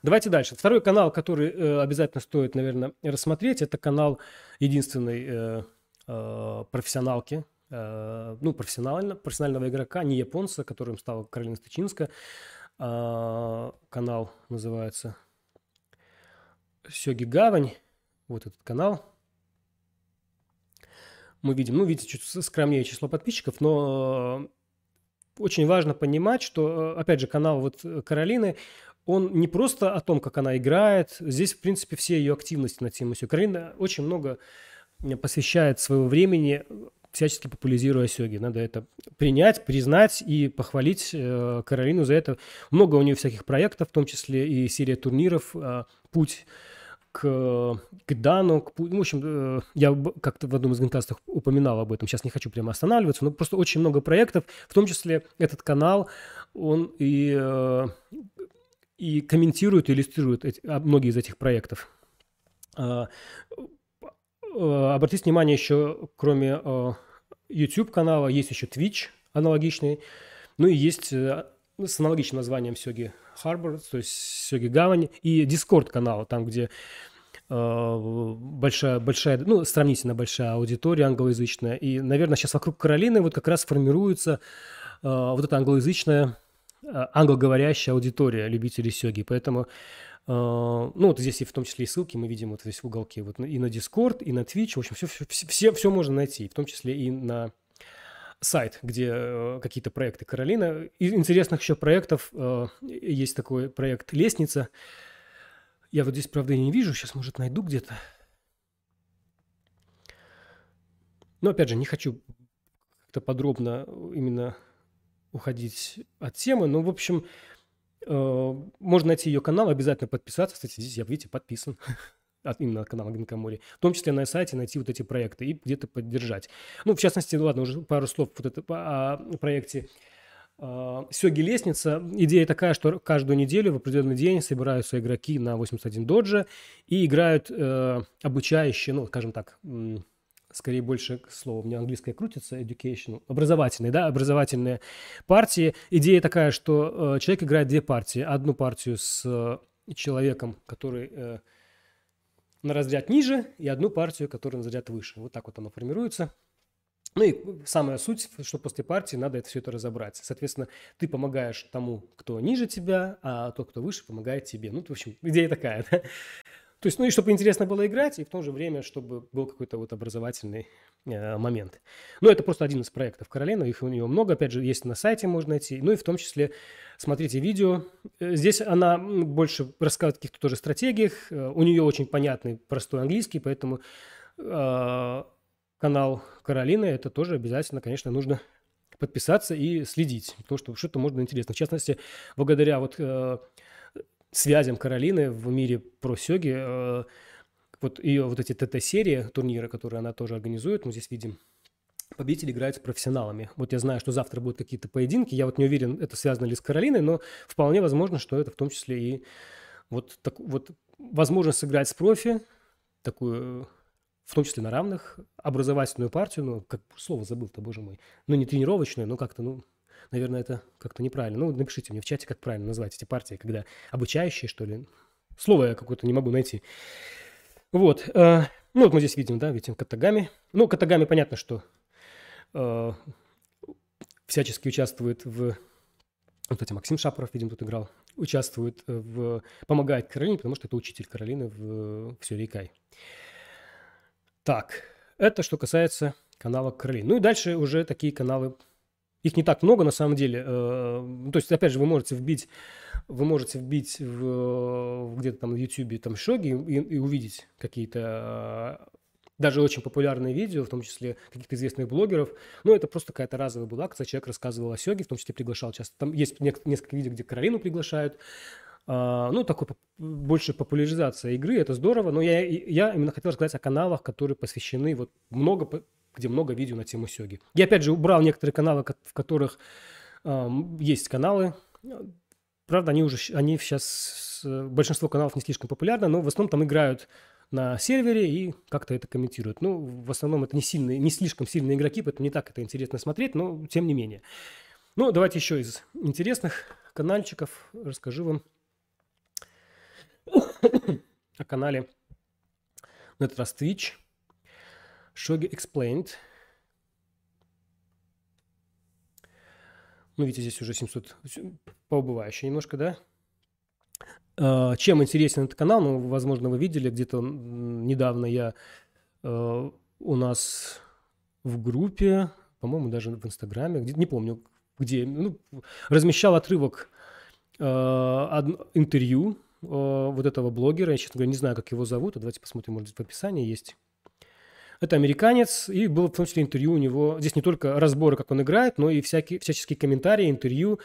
Давайте дальше. Второй канал, который э, обязательно стоит, наверное, рассмотреть, это канал единственной э, э, профессионалки, э, ну, профессионально, профессионального игрока, не японца, которым стала Каролина Стычинска. Э, канал называется Сёги Гавань. Вот этот канал мы видим, ну, видите, чуть скромнее число подписчиков, но э, очень важно понимать, что, э, опять же, канал вот Каролины, он не просто о том, как она играет, здесь, в принципе, все ее активности на тему все. Каролина очень много посвящает своего времени всячески популяризируя сёги. Надо это принять, признать и похвалить э, Каролину за это. Много у нее всяких проектов, в том числе и серия турниров э, «Путь к, к Дану, к, в общем, э, я как-то в одном из генкастов упоминал об этом, сейчас не хочу прямо останавливаться, но просто очень много проектов, в том числе этот канал, он и, э, и комментирует, и иллюстрирует эти, а, многие из этих проектов. А, э, обратите внимание еще, кроме YouTube канала, есть еще Twitch аналогичный, ну и есть с аналогичным названием Сёги Harbor, то есть Сёги Гавань, и Discord канал, там, где э, большая, большая, ну, сравнительно большая аудитория англоязычная. И, наверное, сейчас вокруг Каролины вот как раз формируется э, вот эта англоязычная, э, англоговорящая аудитория любителей сёги. Поэтому, э, ну, вот здесь и в том числе и ссылки мы видим вот здесь в уголке, вот и на Discord, и на Twitch, в общем, все, все, все, все можно найти, в том числе и на сайт, где э, какие-то проекты Каролина. Из интересных еще проектов э, есть такой проект «Лестница». Я вот здесь, правда, не вижу. Сейчас, может, найду где-то. Но, опять же, не хочу как-то подробно именно уходить от темы, но, в общем, э, можно найти ее канал, обязательно подписаться. Кстати, здесь я, видите, подписан от, именно от канала Гинкамори. В том числе на сайте найти вот эти проекты и где-то поддержать. Ну, в частности, ну, ладно, уже пару слов вот это, о проекте а, Сёги лестница. Идея такая, что каждую неделю в определенный день собираются игроки на 81 доджа и играют э, обучающие, ну, скажем так, скорее больше к слову, у меня английское крутится, education, образовательные, да, образовательные партии. Идея такая, что э, человек играет две партии. Одну партию с э, человеком, который э, на разряд ниже, и одну партию, которая на разряд выше. Вот так вот оно формируется. Ну и самая суть, что после партии надо это все это разобрать. Соответственно, ты помогаешь тому, кто ниже тебя, а тот, кто выше, помогает тебе. Ну, в общем, идея такая, да? То есть, ну и чтобы интересно было играть, и в то же время, чтобы был какой-то вот образовательный э, момент. Ну, это просто один из проектов Каролина, их у нее много, опять же, есть на сайте, можно найти. Ну и в том числе смотрите видео. Э, здесь она больше рассказывает о каких-то тоже стратегиях. Э, у нее очень понятный, простой английский, поэтому э, канал Каролины, это тоже обязательно, конечно, нужно подписаться и следить, потому что что-то можно интересно. В частности, благодаря вот э, связям Каролины в мире про сёги. Э, вот ее вот эти ТТ-серии, турниры, которые она тоже организует, мы здесь видим, победитель играет с профессионалами. Вот я знаю, что завтра будут какие-то поединки, я вот не уверен, это связано ли с Каролиной, но вполне возможно, что это в том числе и вот, так, вот возможность сыграть с профи, такую, в том числе на равных, образовательную партию, ну, как слово забыл-то, боже мой, ну, не тренировочную, но как-то, ну, Наверное, это как-то неправильно. Ну, напишите мне в чате, как правильно назвать эти партии, когда обучающие, что ли. Слово я какое-то не могу найти. Вот. Э, ну, вот мы здесь видим, да, видим Катагами. Ну, Катагами понятно, что э, всячески участвует в... Вот эти Максим Шапоров, видим, тут играл. Участвует в... Помогает Каролине, потому что это учитель Каролины в, в Сюрикай. Так, это что касается канала Каролины. Ну и дальше уже такие каналы их не так много на самом деле. Э, то есть, опять же, вы можете вбить, вы можете вбить в, где-то там в YouTube там шоги и, и увидеть какие-то даже очень популярные видео, в том числе каких-то известных блогеров. Но это просто какая-то разовая была акция. Человек рассказывал о сёге, в том числе приглашал часто. Там есть несколько видео, где Каролину приглашают. А, ну, такой больше популяризация игры, это здорово. Но я, я именно хотел рассказать о каналах, которые посвящены вот много где много видео на тему сёги. Я, опять же, убрал некоторые каналы, в которых э, есть каналы. Правда, они уже, они сейчас, большинство каналов не слишком популярны, но в основном там играют на сервере и как-то это комментируют. Ну, в основном это не сильные, не слишком сильные игроки, поэтому не так это интересно смотреть, но тем не менее. Ну, давайте еще из интересных каналчиков расскажу вам о канале на этот раз Twitch – Shogi Explained. Ну, видите, здесь уже 700, поубывающе немножко, да? А, чем интересен этот канал? Ну, возможно, вы видели, где-то недавно я а, у нас в группе, по-моему, даже в Инстаграме, где, не помню, где, ну, размещал отрывок э, интервью э, вот этого блогера. Я, честно говоря, не знаю, как его зовут. Давайте посмотрим, может, в описании есть. Это американец, и было в том числе интервью у него. Здесь не только разборы, как он играет, но и всякие, всяческие комментарии, интервью.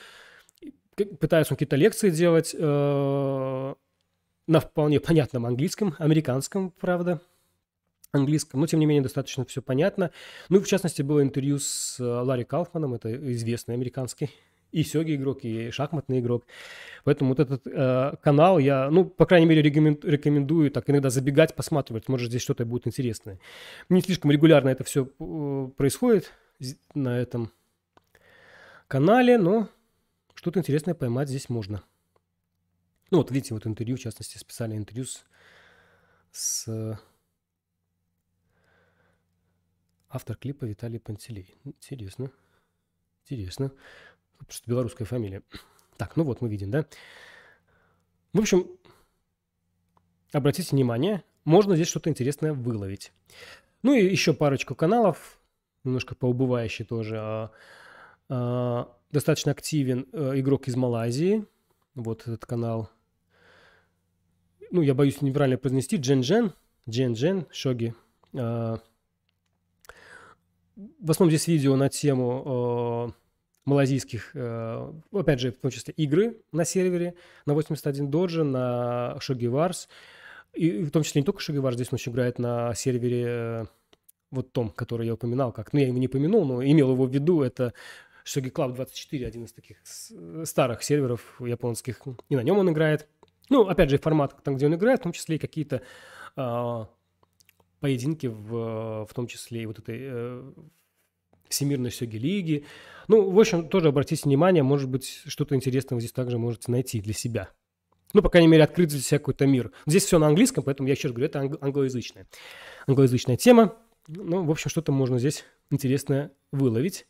Пытается он какие-то лекции делать э, на вполне понятном английском, американском, правда, английском, но тем не менее достаточно все понятно. Ну, в частности, было интервью с э, Ларри Кауфманом, это известный американский и сёги игрок, и шахматный игрок. Поэтому вот этот э, канал я, ну, по крайней мере, рекомендую так иногда забегать, посматривать, может, здесь что-то будет интересное. Не слишком регулярно это все э, происходит на этом канале, но что-то интересное поймать здесь можно. Ну, вот видите, вот интервью, в частности, специальное интервью с, с автор клипа Виталий Пантелей. Интересно. Интересно. Просто белорусская фамилия. Так, ну вот мы видим, да? В общем, обратите внимание, можно здесь что-то интересное выловить. Ну и еще парочку каналов, немножко поубывающий тоже. А, а, достаточно активен а, игрок из Малайзии. Вот этот канал. Ну, я боюсь неправильно произнести. Джен Джен. Джен Джен. Шоги. А, в основном здесь видео на тему малазийских, опять же, в том числе игры на сервере, на 81 доджи, на Wars, и в том числе не только Wars, здесь он еще играет на сервере вот том, который я упоминал, как, ну, я его не помянул, но имел его в виду, это Shogi Club 24, один из таких старых серверов японских, и на нем он играет. Ну, опять же, формат, там, где он играет, в том числе и какие-то э, поединки, в, в том числе и вот этой э, Всемирной Сёги Лиги. Ну, в общем, тоже обратите внимание, может быть, что-то интересное вы здесь также можете найти для себя. Ну, по крайней мере, открыть для себя какой-то мир. Здесь все на английском, поэтому я еще раз говорю, это англоязычная, англоязычная тема. Ну, в общем, что-то можно здесь интересное выловить.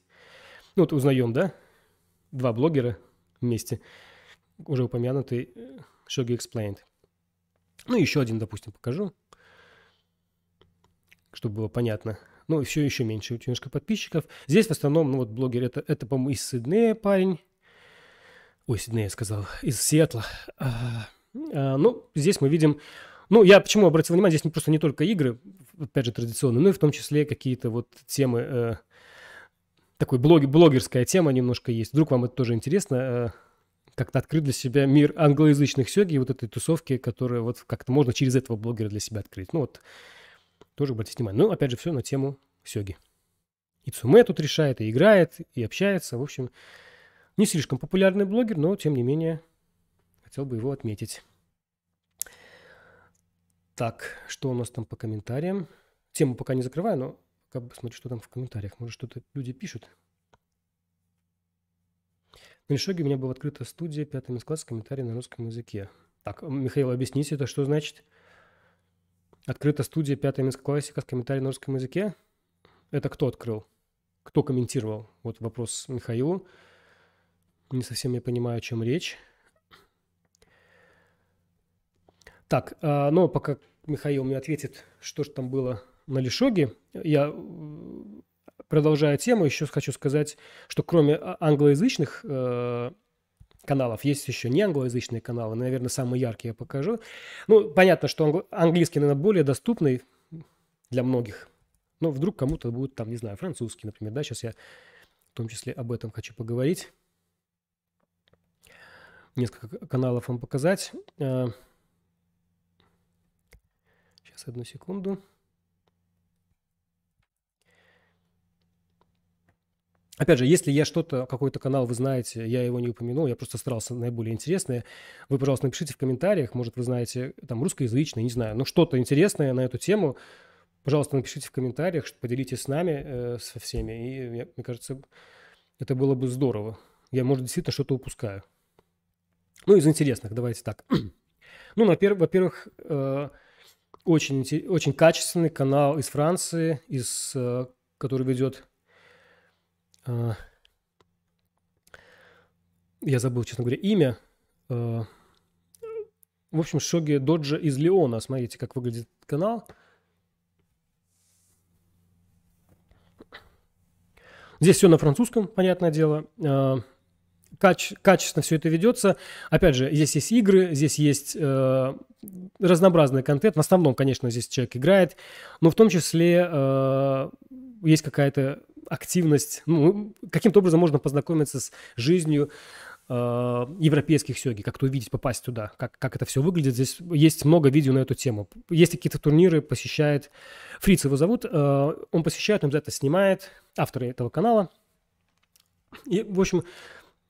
Ну, вот узнаем, да? Два блогера вместе. Уже упомянутый Shogi э, Explained. Ну, еще один, допустим, покажу, чтобы было понятно. Ну, все еще меньше, немножко подписчиков. Здесь в основном, ну, вот блогер, это, это по-моему, из Сиднея парень. Ой, Сиднея сказал, из Сиэтла. А, а, ну, здесь мы видим ну, я почему обратил внимание, здесь не, просто не только игры, опять же, традиционные, но и в том числе какие-то вот темы, э, такой блог, блогерская тема немножко есть. Вдруг вам это тоже интересно, э, как-то открыть для себя мир англоязычных сёги, вот этой тусовки, которая вот как-то можно через этого блогера для себя открыть. Ну, вот тоже обратите внимание. Ну, опять же, все на тему сёги. И Цуме тут решает, и играет, и общается. В общем, не слишком популярный блогер, но, тем не менее, хотел бы его отметить. Так, что у нас там по комментариям? Тему пока не закрываю, но пока посмотрю, что там в комментариях. Может, что-то люди пишут. На Лешоге у меня была открыта студия «Пятый класс» с на русском языке. Так, Михаил, объясните, это что значит? Открыта студия «Пятый классика» с комментарием на русском языке? Это кто открыл? Кто комментировал? Вот вопрос Михаилу. Не совсем я понимаю, о чем речь. Так, а, но пока Михаил мне ответит, что же там было на Лишоге, я продолжая тему, еще хочу сказать, что кроме а, англоязычных э, каналов, есть еще не англоязычные каналы, наверное, самые яркие я покажу. Ну, понятно, что английский, наверное, более доступный для многих, но вдруг кому-то будет там, не знаю, французский, например, да, сейчас я в том числе об этом хочу поговорить. Несколько каналов вам показать. Э, Сейчас, одну секунду. Опять же, если я что-то, какой-то канал вы знаете, я его не упомянул, я просто старался наиболее интересное, вы, пожалуйста, напишите в комментариях, может, вы знаете там русскоязычное, не знаю, но что-то интересное на эту тему, пожалуйста, напишите в комментариях, поделитесь с нами, э, со всеми, и мне, мне кажется, это было бы здорово. Я, может, действительно что-то упускаю. Ну, из интересных, давайте так. ну, во-первых, э, очень, очень качественный канал из Франции, из, э, который ведет... Э, я забыл, честно говоря, имя. Э, в общем, Шоги Доджа из Леона. Смотрите, как выглядит канал. Здесь все на французском, понятное дело каче- качественно все это ведется. Опять же, здесь есть игры, здесь есть э, разнообразный контент. В основном, конечно, здесь человек играет, но в том числе э, есть какая-то активность. Ну, каким-то образом можно познакомиться с жизнью э, европейских сёги, как-то увидеть, попасть туда, как, как это все выглядит. Здесь есть много видео на эту тему. Есть какие-то турниры, посещает... Фриц его зовут. Э, он посещает, он обязательно снимает. Авторы этого канала. И, в общем,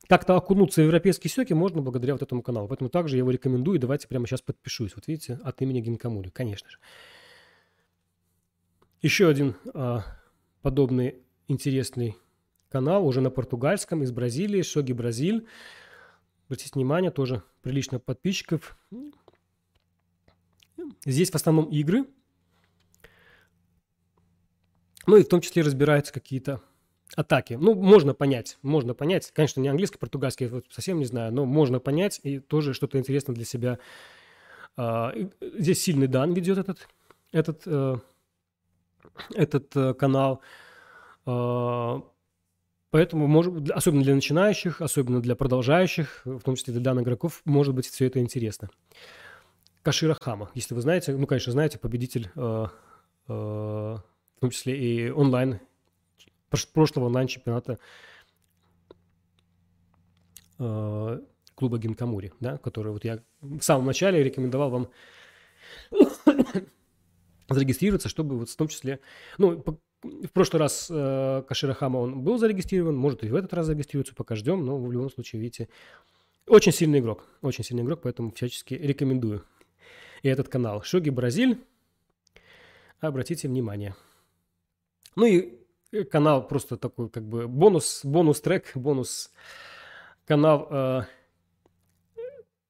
как-то окунуться в европейские сёки можно благодаря вот этому каналу. Поэтому также я его рекомендую. Давайте прямо сейчас подпишусь. Вот видите, от имени Гинкамури, конечно же. Еще один а, подобный интересный канал уже на португальском из Бразилии, Шоги Бразиль. Обратите внимание, тоже прилично подписчиков. Здесь в основном игры. Ну и в том числе разбираются какие-то атаки. Ну, можно понять, можно понять. Конечно, не английский, португальский вот совсем не знаю, но можно понять и тоже что-то интересное для себя. А, здесь сильный дан ведет этот, этот, э, этот э, канал. А, поэтому, может, особенно для начинающих, особенно для продолжающих, в том числе для данных игроков, может быть, все это интересно. Кашира Хама, если вы знаете, ну, конечно, знаете, победитель, э, в том числе и онлайн прошлого онлайн-чемпионата э, клуба Гинкамури, да, который вот я в самом начале рекомендовал вам зарегистрироваться, чтобы вот в том числе, ну, в прошлый раз э, Кашира Хама он был зарегистрирован, может и в этот раз зарегистрируется, пока ждем, но в любом случае, видите, очень сильный игрок, очень сильный игрок, поэтому всячески рекомендую. И этот канал Шоги Бразиль, обратите внимание. Ну и канал просто такой как бы бонус, бонус трек, бонус канал э,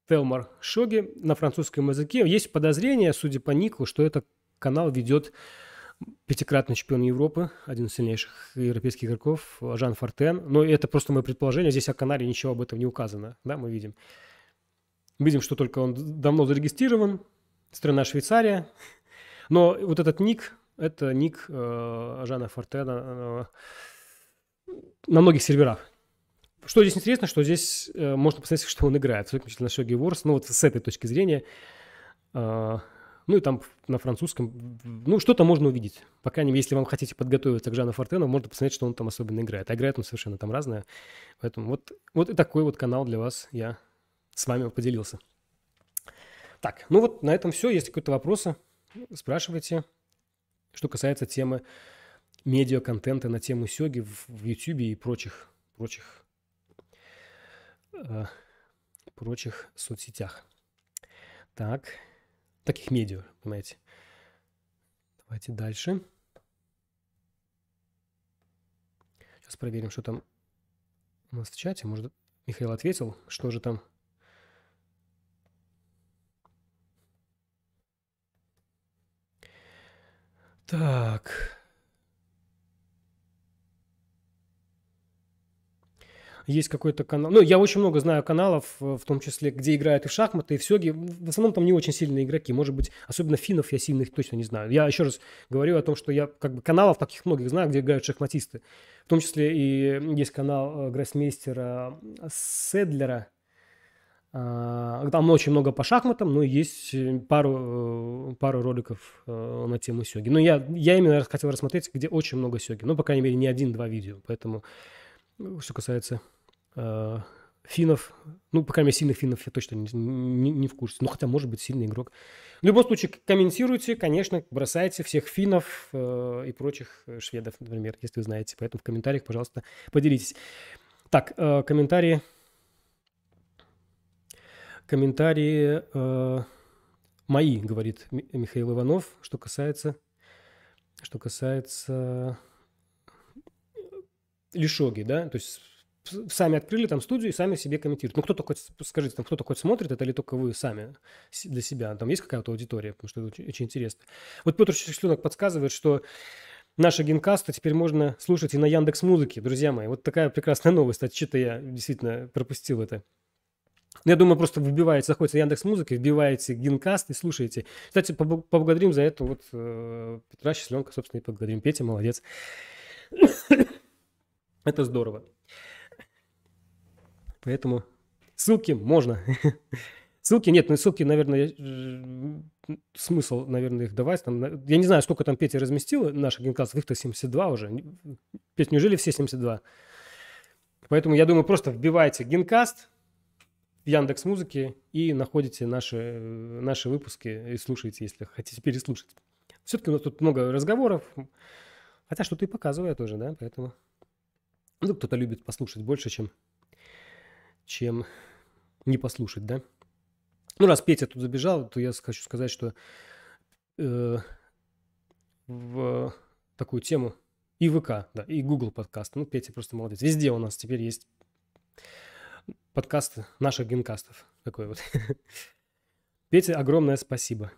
Телмар Шоги на французском языке. Есть подозрение, судя по нику, что этот канал ведет пятикратный чемпион Европы, один из сильнейших европейских игроков, Жан Фортен. Но это просто мое предположение, здесь о канале ничего об этом не указано, да, мы видим. Видим, что только он давно зарегистрирован, страна Швейцария. Но вот этот ник, это ник э, Жана Фортена э, на многих серверах. Что здесь интересно, что здесь э, можно посмотреть, что он играет, в на Шоги Ворс. Ну, вот с этой точки зрения. Э, ну, и там на французском, ну, что-то можно увидеть. По крайней мере, если вам хотите подготовиться к Жану Фортену, можно посмотреть, что он там особенно играет. А играет он совершенно там разное. Поэтому вот, вот и такой вот канал для вас я с вами поделился. Так, ну вот на этом все. Если какие-то вопросы, спрашивайте. Что касается темы медиа-контента на тему Сёги в, в и прочих, прочих э, прочих соцсетях. Так, таких медиа, понимаете. Давайте дальше. Сейчас проверим, что там у нас в чате. Может, Михаил ответил, что же там Так. Есть какой-то канал. Ну, я очень много знаю каналов, э, в том числе, где играют и в шахматы, и в сёги. В основном там не очень сильные игроки. Может быть, особенно финнов я сильных точно не знаю. Я еще раз говорю о том, что я как бы каналов таких многих знаю, где играют шахматисты. В том числе и есть канал э, гроссмейстера Седлера. А, там очень много по шахматам, но есть пару, э, пару роликов на тему сёги. Но я, я именно хотел рассмотреть, где очень много сёги. Ну, по крайней мере, не один-два видео. Поэтому, что касается э, финнов, ну, по крайней мере, сильных финнов я точно не, не, не в курсе. Ну, хотя, может быть, сильный игрок. В любом случае, комментируйте, конечно, бросайте всех финнов э, и прочих шведов, например, если вы знаете. Поэтому в комментариях, пожалуйста, поделитесь. Так, э, комментарии. Комментарии э, мои, говорит Михаил Иванов, что касается, что касается Лишоги, да, то есть сами открыли там студию и сами себе комментируют. Ну, кто-то хоть, скажите, там кто-то хоть смотрит это или только вы сами для себя? Там есть какая-то аудитория? Потому что это очень, очень интересно. Вот Петр Чешленок подсказывает, что наши генкасты теперь можно слушать и на Яндекс Музыке, друзья мои. Вот такая прекрасная новость. А что-то я действительно пропустил это. Ну, я думаю, просто вбиваете, заходите в Яндекс Музыки, вбиваете генкаст и слушаете. Кстати, поблагодарим за это вот э, Петра Счастленка, собственно, и поблагодарим. Петя, молодец. Это здорово. Поэтому ссылки можно. Ссылки нет, ну ссылки, наверное, смысл, наверное, их давать. Там, я не знаю, сколько там Петя разместил наших генклассов, их-то 72 уже. Петя, неужели все 72? Поэтому я думаю, просто вбивайте генкаст в Яндекс Музыке и находите наши, наши выпуски и слушайте, если хотите переслушать. Все-таки у нас тут много разговоров, хотя что-то и показываю тоже, да, поэтому... Ну, кто-то любит послушать больше, чем чем не послушать, да? Ну, раз Петя тут забежал, то я хочу сказать, что э, в такую тему и ВК, да, и Google подкаст. Ну, Петя просто молодец. Везде у нас теперь есть подкасты наших генкастов. Такой вот. Петя, огромное спасибо.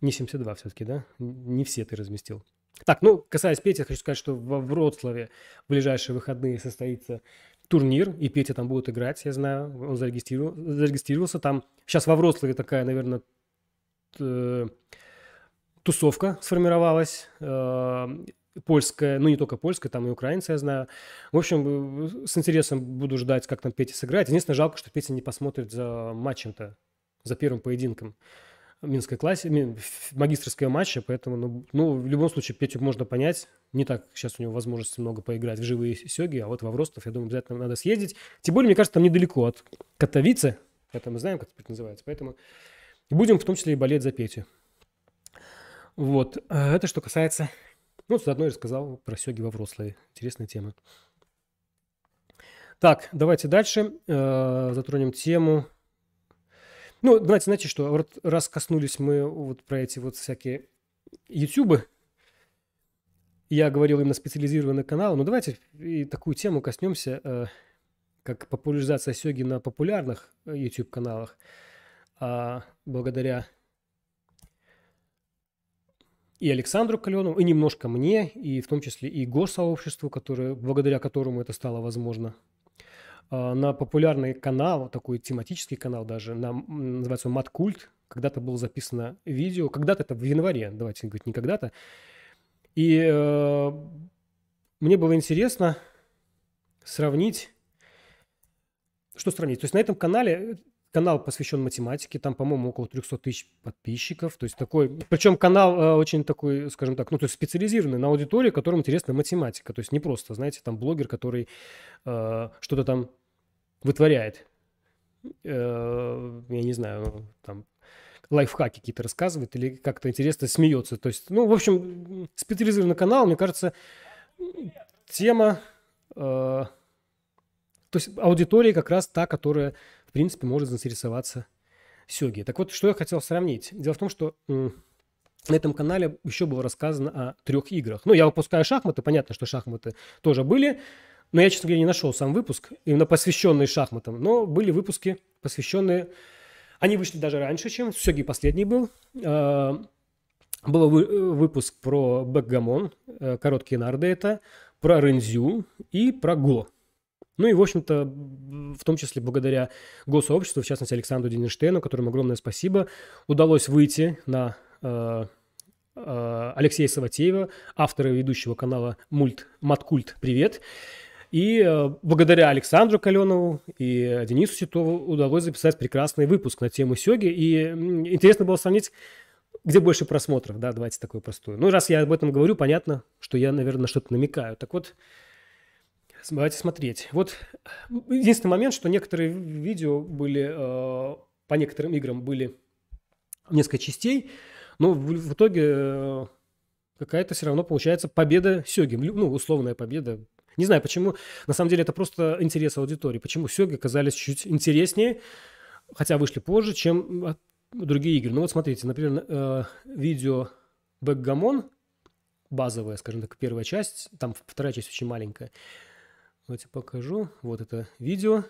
Не 72 все-таки, да? Не все ты разместил. Так, ну, касаясь Пети, хочу сказать, что во Вроцлаве в ближайшие выходные состоится турнир, и Петя там будет играть, я знаю, он зарегистрировал, зарегистрировался там. Сейчас во Вроцлаве такая, наверное, тусовка сформировалась, э, польская, ну не только польская, там и украинцы, я знаю. В общем, э, с интересом буду ждать, как там Петя сыграет. Единственное, жалко, что Петя не посмотрит за матчем-то, за первым поединком. Минской классе, магистрского матча, поэтому, ну, ну, в любом случае, Петю можно понять. Не так сейчас у него возможности много поиграть в живые сёги, а вот во Вростов, я думаю, обязательно надо съездить. Тем более, мне кажется, там недалеко от Катовицы, это мы знаем, как это называется, поэтому будем в том числе и болеть за Петю. Вот, э, это что касается... Ну, заодно я рассказал про сёги во Вроцлаве. Интересная тема. Так, давайте дальше э, затронем тему. Ну, давайте, знаете что, вот раз коснулись мы вот про эти вот всякие ютубы, я говорил именно специализированный канал, но давайте и такую тему коснемся, э, как популяризация сёги на популярных YouTube каналах, а благодаря и Александру Каленову, и немножко мне, и в том числе и госсообществу, которое, благодаря которому это стало возможно. А, на популярный канал, такой тематический канал даже, на, называется Мат Культ, когда-то было записано видео, когда-то это в январе, давайте говорить, не когда-то. И э, мне было интересно сравнить, что сравнить. То есть на этом канале канал посвящен математике, там, по-моему, около 300 тысяч подписчиков, то есть такой, причем канал э, очень такой, скажем так, ну, то есть специализированный на аудитории, которым интересна математика, то есть не просто, знаете, там блогер, который э, что-то там вытворяет, э, я не знаю, там, лайфхаки какие-то рассказывает или как-то интересно смеется, то есть, ну, в общем, специализированный канал, мне кажется, тема, э, аудитория как раз та, которая в принципе, может заинтересоваться Сёги. Так вот, что я хотел сравнить. Дело в том, что на этом канале еще было рассказано о трех играх. Ну, я выпускаю шахматы, понятно, что шахматы тоже были, но я, честно говоря, не нашел сам выпуск, именно посвященный шахматам. Но были выпуски, посвященные... Они вышли даже раньше, чем Сёги последний был. А, был выпуск про бэкгамон, э, короткие нарды это, про рензю и про го. Ну и, в общем-то, в том числе благодаря го-сообществу, в частности, Александру Денинштейну, которому огромное спасибо, удалось выйти на э, э, Алексея Савватеева, автора ведущего канала Мульт «Маткульт-привет». И э, благодаря Александру Каленову и Денису Ситову удалось записать прекрасный выпуск на тему сёги. И интересно было сравнить, где больше просмотров, да, давайте такое простое. Ну, раз я об этом говорю, понятно, что я, наверное, что-то намекаю. Так вот, Давайте смотреть. Вот единственный момент, что некоторые видео были, э, по некоторым играм были несколько частей, но в, итоге э, какая-то все равно получается победа Сёги, ну, условная победа. Не знаю, почему, на самом деле это просто интерес аудитории, почему Сёги оказались чуть интереснее, хотя вышли позже, чем а, другие игры. Ну вот смотрите, например, э, видео Бэкгамон, базовая, скажем так, первая часть, там вторая часть очень маленькая, Давайте покажу. Вот это видео.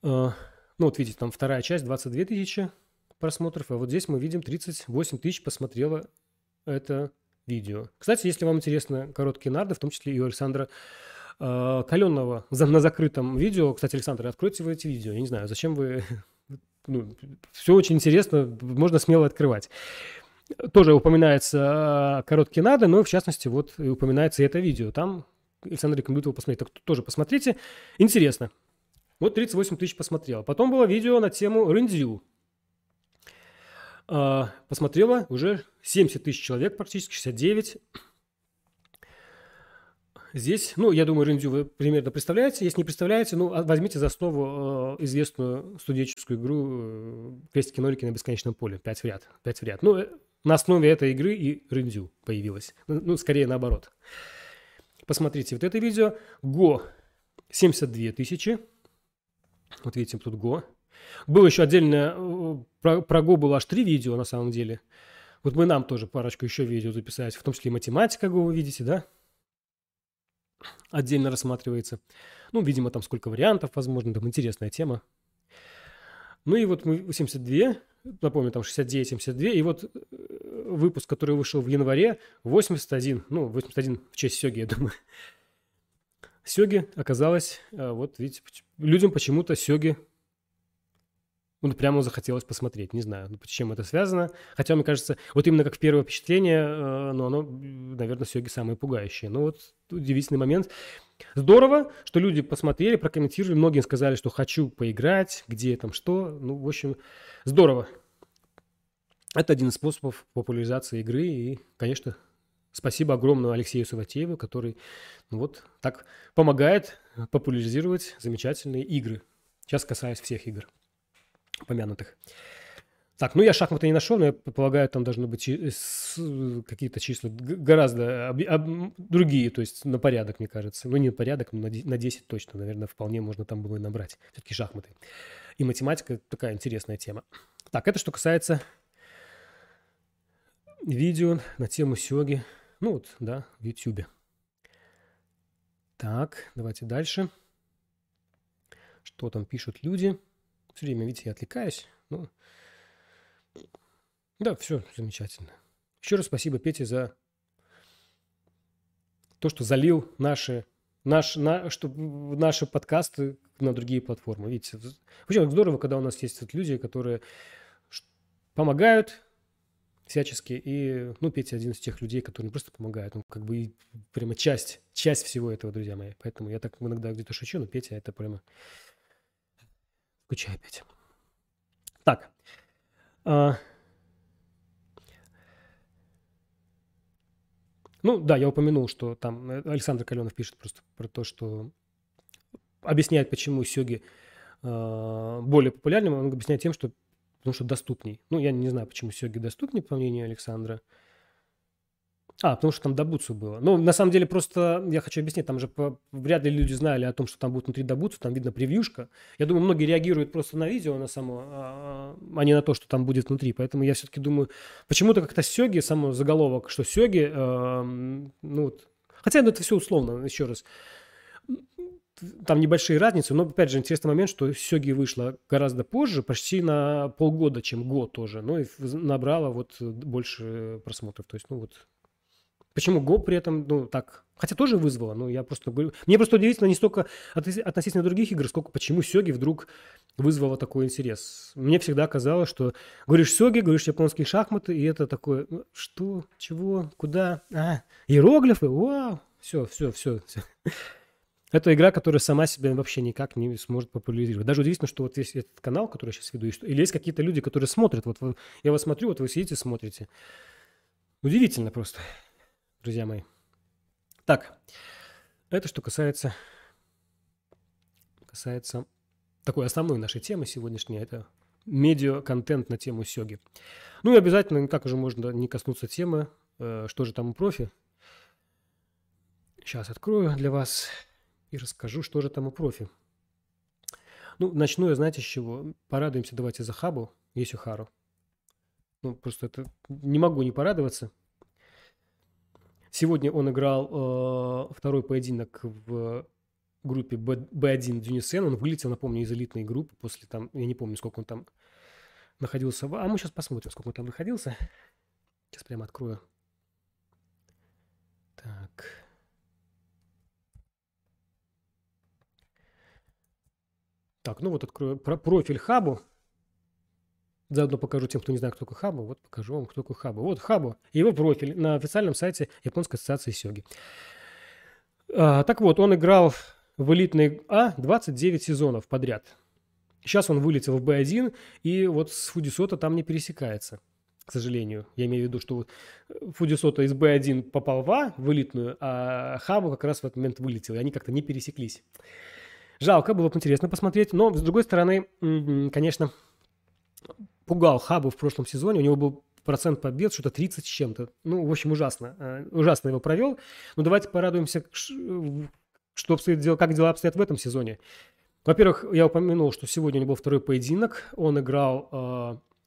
А, ну, вот видите, там вторая часть, 22 тысячи просмотров, а вот здесь мы видим 38 тысяч посмотрело это видео. Кстати, если вам интересно короткие нарды, в том числе и у Александра э, Каленного на закрытом видео. Кстати, Александр, откройте вы эти видео. Я не знаю, зачем вы... Ну, все очень интересно, можно смело открывать тоже упоминается короткие нады, но в частности вот и упоминается это видео. Там Александр рекомендует его посмотреть. Так тоже посмотрите. Интересно. Вот 38 тысяч посмотрело. Потом было видео на тему Рендзю. А, посмотрело уже 70 тысяч человек, практически 69. Здесь, ну, я думаю, Рендзю вы примерно представляете. Если не представляете, ну, а возьмите за основу э, известную студенческую игру э, «Крестики-нолики на бесконечном поле». Пять в ряд. Пять в ряд. Ну, э, на основе этой игры и Рендзю появилась. Ну, ну, скорее наоборот. Посмотрите вот это видео. Го 72 тысячи. Вот видите, тут Го. Было еще отдельно, э, про, Го было аж три видео на самом деле. Вот мы нам тоже парочку еще видео записать, в том числе и математика Го, вы видите, да? Отдельно рассматривается. Ну, видимо, там сколько вариантов, возможно, там интересная тема. Ну и вот мы 72 напомню, там 69-72, и вот э, выпуск, который вышел в январе, 81, ну, 81 в честь Сёги, я думаю. Сёги оказалось, э, вот видите, людям почему-то Сёги ну, прямо захотелось посмотреть. Не знаю, ну, с чем это связано. Хотя, мне кажется, вот именно как первое впечатление, э, ну, оно, наверное, Сёги самое пугающее. Но вот удивительный момент. Здорово, что люди посмотрели, прокомментировали. Многие сказали, что хочу поиграть, где там что. Ну, в общем, здорово. Это один из способов популяризации игры. И, конечно, спасибо огромное Алексею Саватееву, который ну, вот так помогает популяризировать замечательные игры. Сейчас касаюсь всех игр упомянутых. Так, ну я шахматы не нашел, но я полагаю, там должны быть какие-то числа гораздо об, об, другие, то есть на порядок, мне кажется. Ну, не на порядок, но на 10 точно, наверное, вполне можно там было и набрать. Все-таки шахматы. И математика – такая интересная тема. Так, это что касается видео на тему сёги. Ну вот, да, в YouTube. Так, давайте дальше. Что там пишут люди? Все время, видите, я отвлекаюсь. Ну, да, все замечательно. Еще раз спасибо Пете за то, что залил наши, наш, на, что, наши подкасты на другие платформы. Видите, очень здорово, когда у нас есть вот люди, которые помогают всячески. И, ну, Петя один из тех людей, которые просто помогают, он как бы прямо часть, часть всего этого, друзья мои. Поэтому я так иногда где-то шучу, но Петя это прямо Включай опять. Так. А... Ну, да, я упомянул, что там э, Александр Каленов пишет просто про то, что объясняет, почему сёги э, более популярны. Он объясняет тем, что потому что доступней. Ну, я не знаю, почему сёги доступнее, по мнению Александра. А, потому что там Дабуцу было. Ну, на самом деле, просто я хочу объяснить, там же по, вряд ли люди знали о том, что там будет внутри Дабуцу, там видно превьюшка. Я думаю, многие реагируют просто на видео, на само, а, а не на то, что там будет внутри. Поэтому я все-таки думаю, почему-то как-то Сёги, само заголовок, что Сёги, э, ну вот, хотя ну, это все условно, еще раз. Там небольшие разницы, но, опять же, интересный момент, что Сёги вышла гораздо позже, почти на полгода, чем год тоже, ну и набрала вот больше просмотров. То есть, ну вот, Почему Го при этом, ну, так, хотя тоже вызвало, но я просто говорю, мне просто удивительно не столько относительно других игр, сколько почему Сёги вдруг вызвало такой интерес. Мне всегда казалось, что говоришь Сёги, говоришь японские шахматы, и это такое, ну, что, чего, куда, а, иероглифы, вау, все, все, все, все. Это игра, которая сама себя вообще никак не сможет популяризировать. Даже удивительно, что вот есть этот канал, который я сейчас веду, или есть какие-то люди, которые смотрят. Вот я вас смотрю, вот вы сидите, смотрите. Удивительно просто друзья мои. Так, это что касается, касается такой основной нашей темы сегодняшней, это медиа-контент на тему сёги. Ну и обязательно, как уже можно не коснуться темы, э, что же там у профи. Сейчас открою для вас и расскажу, что же там у профи. Ну, начну я, знаете, с чего? Порадуемся давайте за Хабу Есюхару. Ну, просто это не могу не порадоваться. Сегодня он играл э, второй поединок в группе B1 Дюнисен. Он вылетел, напомню, из элитной группы после там, я не помню, сколько он там находился. А мы сейчас посмотрим, сколько он там находился. Сейчас прямо открою. Так. Так, ну вот открою про профиль Хабу. Заодно покажу тем, кто не знает, кто такой Хабу. Вот покажу вам, кто такой Хабу. Вот Хабу. Его профиль на официальном сайте Японской ассоциации сёги. А, так вот, он играл в элитной А 29 сезонов подряд. Сейчас он вылетел в Б1, и вот с Фудисота там не пересекается, к сожалению. Я имею в виду, что Фудисота из Б1 попал в А, в элитную, а Хабу как раз в этот момент вылетел, и они как-то не пересеклись. Жалко, было бы интересно посмотреть, но, с другой стороны, конечно, пугал Хабу в прошлом сезоне. У него был процент побед, что-то 30 с чем-то. Ну, в общем, ужасно. Э, ужасно его провел. Но давайте порадуемся, что обстоит дела, как дела обстоят в этом сезоне. Во-первых, я упомянул, что сегодня у него был второй поединок. Он играл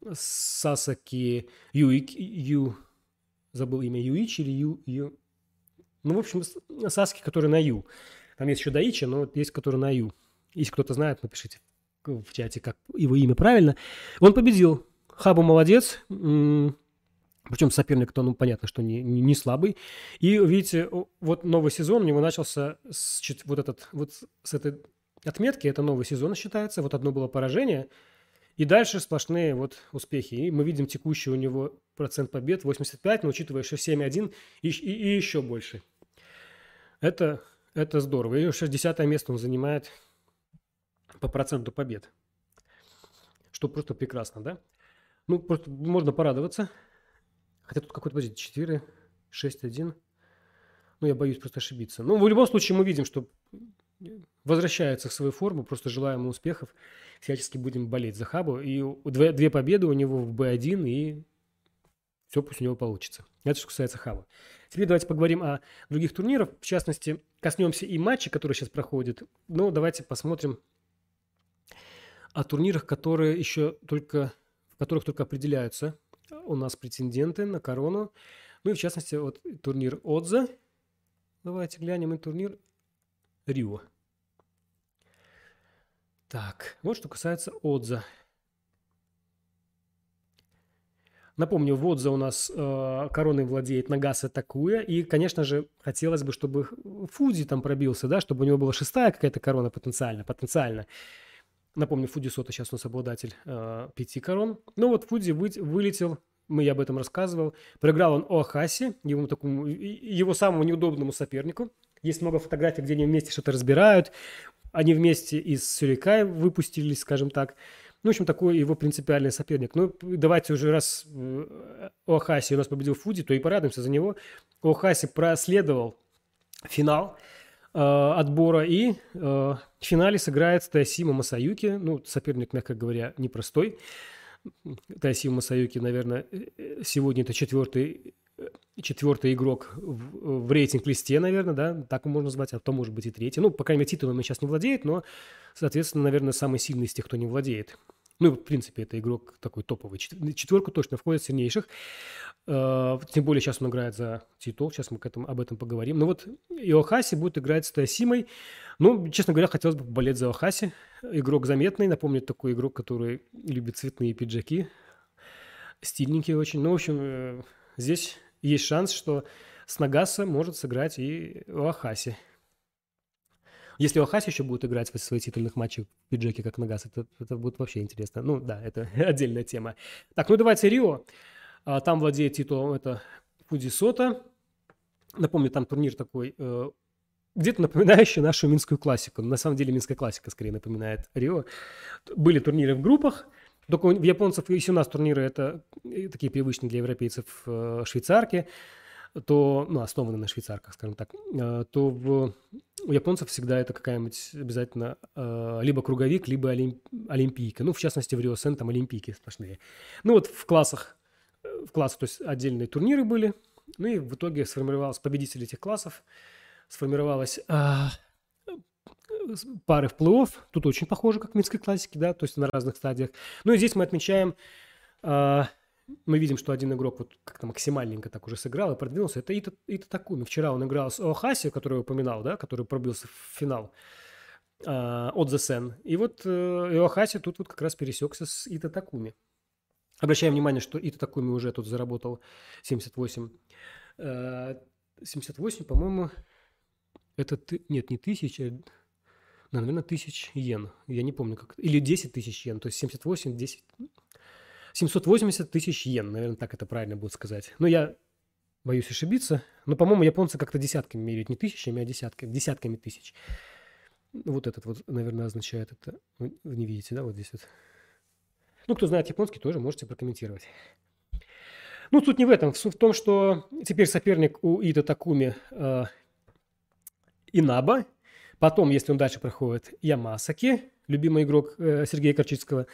э, Сасаки Юик, Ю, забыл имя Юич или Ю, Ю. Ну, в общем, Саски, который на Ю. Там есть еще Даичи, но есть, который на Ю. Если кто-то знает, напишите в чате, как его имя правильно. Он победил. Хабу молодец. Причем соперник-то, ну, понятно, что не, не, не слабый. И, видите, вот новый сезон у него начался с вот этот, вот с этой отметки. Это новый сезон считается. Вот одно было поражение. И дальше сплошные вот успехи. И мы видим текущий у него процент побед 85, но учитывая, что 7,1 и, и, и еще больше. Это, это здорово. И 60 место он занимает по проценту побед. Что просто прекрасно, да? Ну, просто можно порадоваться. Хотя тут какой-то, подождите, 4, 6, 1. Ну, я боюсь просто ошибиться. Ну, в любом случае мы видим, что возвращается к своей форме. Просто желаем успехов. Всячески будем болеть за Хабу. И две, две победы у него в Б1, и все пусть у него получится. Это что касается Хаба. Теперь давайте поговорим о других турнирах. В частности, коснемся и матча, который сейчас проходит. Но давайте посмотрим о турнирах, которые еще только, в которых только определяются у нас претенденты на корону. Ну и в частности, вот турнир Отза. Давайте глянем и турнир Рио. Так, вот что касается Отза. Напомню, в Отза у нас э, короной владеет Нагаса Такуя. И, конечно же, хотелось бы, чтобы Фуди там пробился, да, чтобы у него была шестая какая-то корона потенциально. потенциально. Напомню, Фуди Сота сейчас у нас обладатель э, пяти корон. Ну вот Фуди вы, вылетел, мы я об этом рассказывал. Проиграл он Оахаси, его, такому, его самому неудобному сопернику. Есть много фотографий, где они вместе что-то разбирают. Они вместе из Сюрикай выпустились, скажем так. Ну, в общем, такой его принципиальный соперник. Ну, давайте уже раз э, Оахаси у нас победил Фуди, то и порадуемся за него. Оахаси проследовал финал – отбора. И э, в финале сыграет Тайсима Масаюки. Ну, соперник, мягко говоря, непростой. Тайсима Масаюки, наверное, э, сегодня это четвертый четвертый игрок в, в рейтинг-листе, наверное, да, так можно назвать, а то может быть и третий. Ну, по крайней мере, титулом он сейчас не владеет, но, соответственно, наверное, самый сильный из тех, кто не владеет. Ну, в принципе, это игрок такой топовый. Четверку точно входит сильнейших. Э, тем более сейчас он играет за титул. Сейчас мы к этому, об этом поговорим. Ну вот Иохаси будет играть с Тайсимой. Ну, честно говоря, хотелось бы болеть за Иохаси. Игрок заметный. Напомню, такой игрок, который любит цветные пиджаки. Стильненький очень. Ну, в общем, э, здесь есть шанс, что с Нагаса может сыграть и Иохаси. Если Охаси еще будет играть в свои титульных матчах в пиджаке, как Нагас, это, это будет вообще интересно. Ну да, это отдельная тема. Так, ну давайте Рио. А, там владеет титулом это Фуди Сота. Напомню, там турнир такой, э, где-то напоминающий нашу Минскую классику. На самом деле Минская классика скорее напоминает Рио. Были турниры в группах. Только у японцев, если у нас турниры это э, такие привычные для европейцев э, швейцарки, то, ну, основаны на швейцарках, скажем так, то в у японцев всегда это какая-нибудь обязательно э, либо круговик, либо олимп, олимпийка. Ну, в частности, в Рио Сен там олимпийки сплошные. Ну, вот в классах, э, в классах, то есть отдельные турниры были. Ну, и в итоге сформировалось победитель этих классов. Сформировалась э, пары в плей-офф. Тут очень похоже, как в Минской классике, да, то есть на разных стадиях. Ну, и здесь мы отмечаем э, мы видим, что один игрок вот как-то максимальненько так уже сыграл и продвинулся. Это Ита, Ита Такуми. Вчера он играл с Оахаси, который я упоминал, да, который пробился в финал э, от The Sen. И вот э, Оахаси тут вот как раз пересекся с Ита Такуми. Обращаем внимание, что Ита Такуми уже тут заработал 78. Э, 78, по-моему, это... Нет, не тысяча, наверное, тысяч йен. Я не помню, как... Или 10 тысяч йен. То есть 78, 10... 780 тысяч йен, наверное, так это правильно будет сказать. Но я боюсь ошибиться. Но, по-моему, японцы как-то десятками меряют, не тысячами, а десятками, десятками тысяч. Вот этот вот, наверное, означает это. Вы не видите, да, вот здесь вот. Ну, кто знает японский, тоже можете прокомментировать. Ну, суть не в этом. Суть в том, что теперь соперник у Ида Такуми э, Инаба. Потом, если он дальше проходит, Ямасаки, любимый игрок э, Сергея Корчицкого.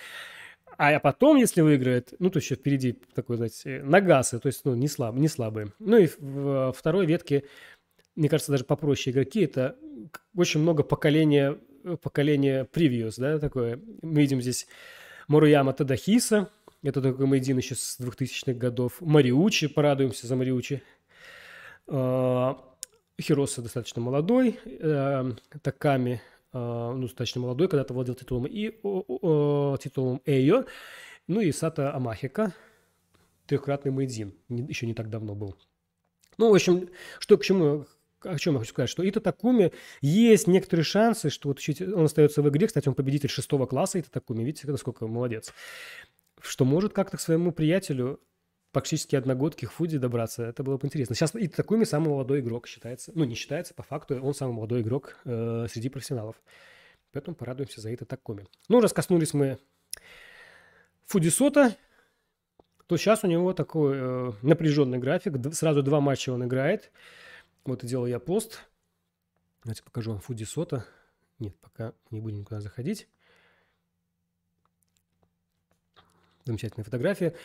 А потом, если выиграет, ну, то еще впереди такой, знаете, Нагасы, то есть, ну, не, слаб, не слабые. Ну, и в второй ветке, мне кажется, даже попроще игроки, это очень много поколения, поколения превьюс, да, такое. Мы видим здесь Моруяма Тадахиса, это такой Мейдин еще с 2000-х годов. Мариучи, порадуемся за Мариучи. А, Хироса достаточно молодой. Э, Таками ну, достаточно молодой, когда-то владел титулом и титулом Эйо, ну и Сата Амахика, трехкратный Мэйдзин, еще не так давно был. Ну, в общем, что к чему о чем я хочу сказать, что Ита Такуми есть некоторые шансы, что вот он остается в игре. Кстати, он победитель шестого класса Ита Такуми. Видите, насколько молодец. Что может как-то к своему приятелю практически одногодки Худи добраться. Это было бы интересно. Сейчас Ита Такуми самый молодой игрок считается. Ну, не считается, по факту он самый молодой игрок э, среди профессионалов. Поэтому порадуемся за Ита Такуми. Ну, раз коснулись мы Фудисота, то сейчас у него такой э, напряженный график. Сразу два матча он играет. Вот и делал я пост. Давайте покажу вам Фуди Сота. Нет, пока не будем никуда заходить. Замечательная фотография.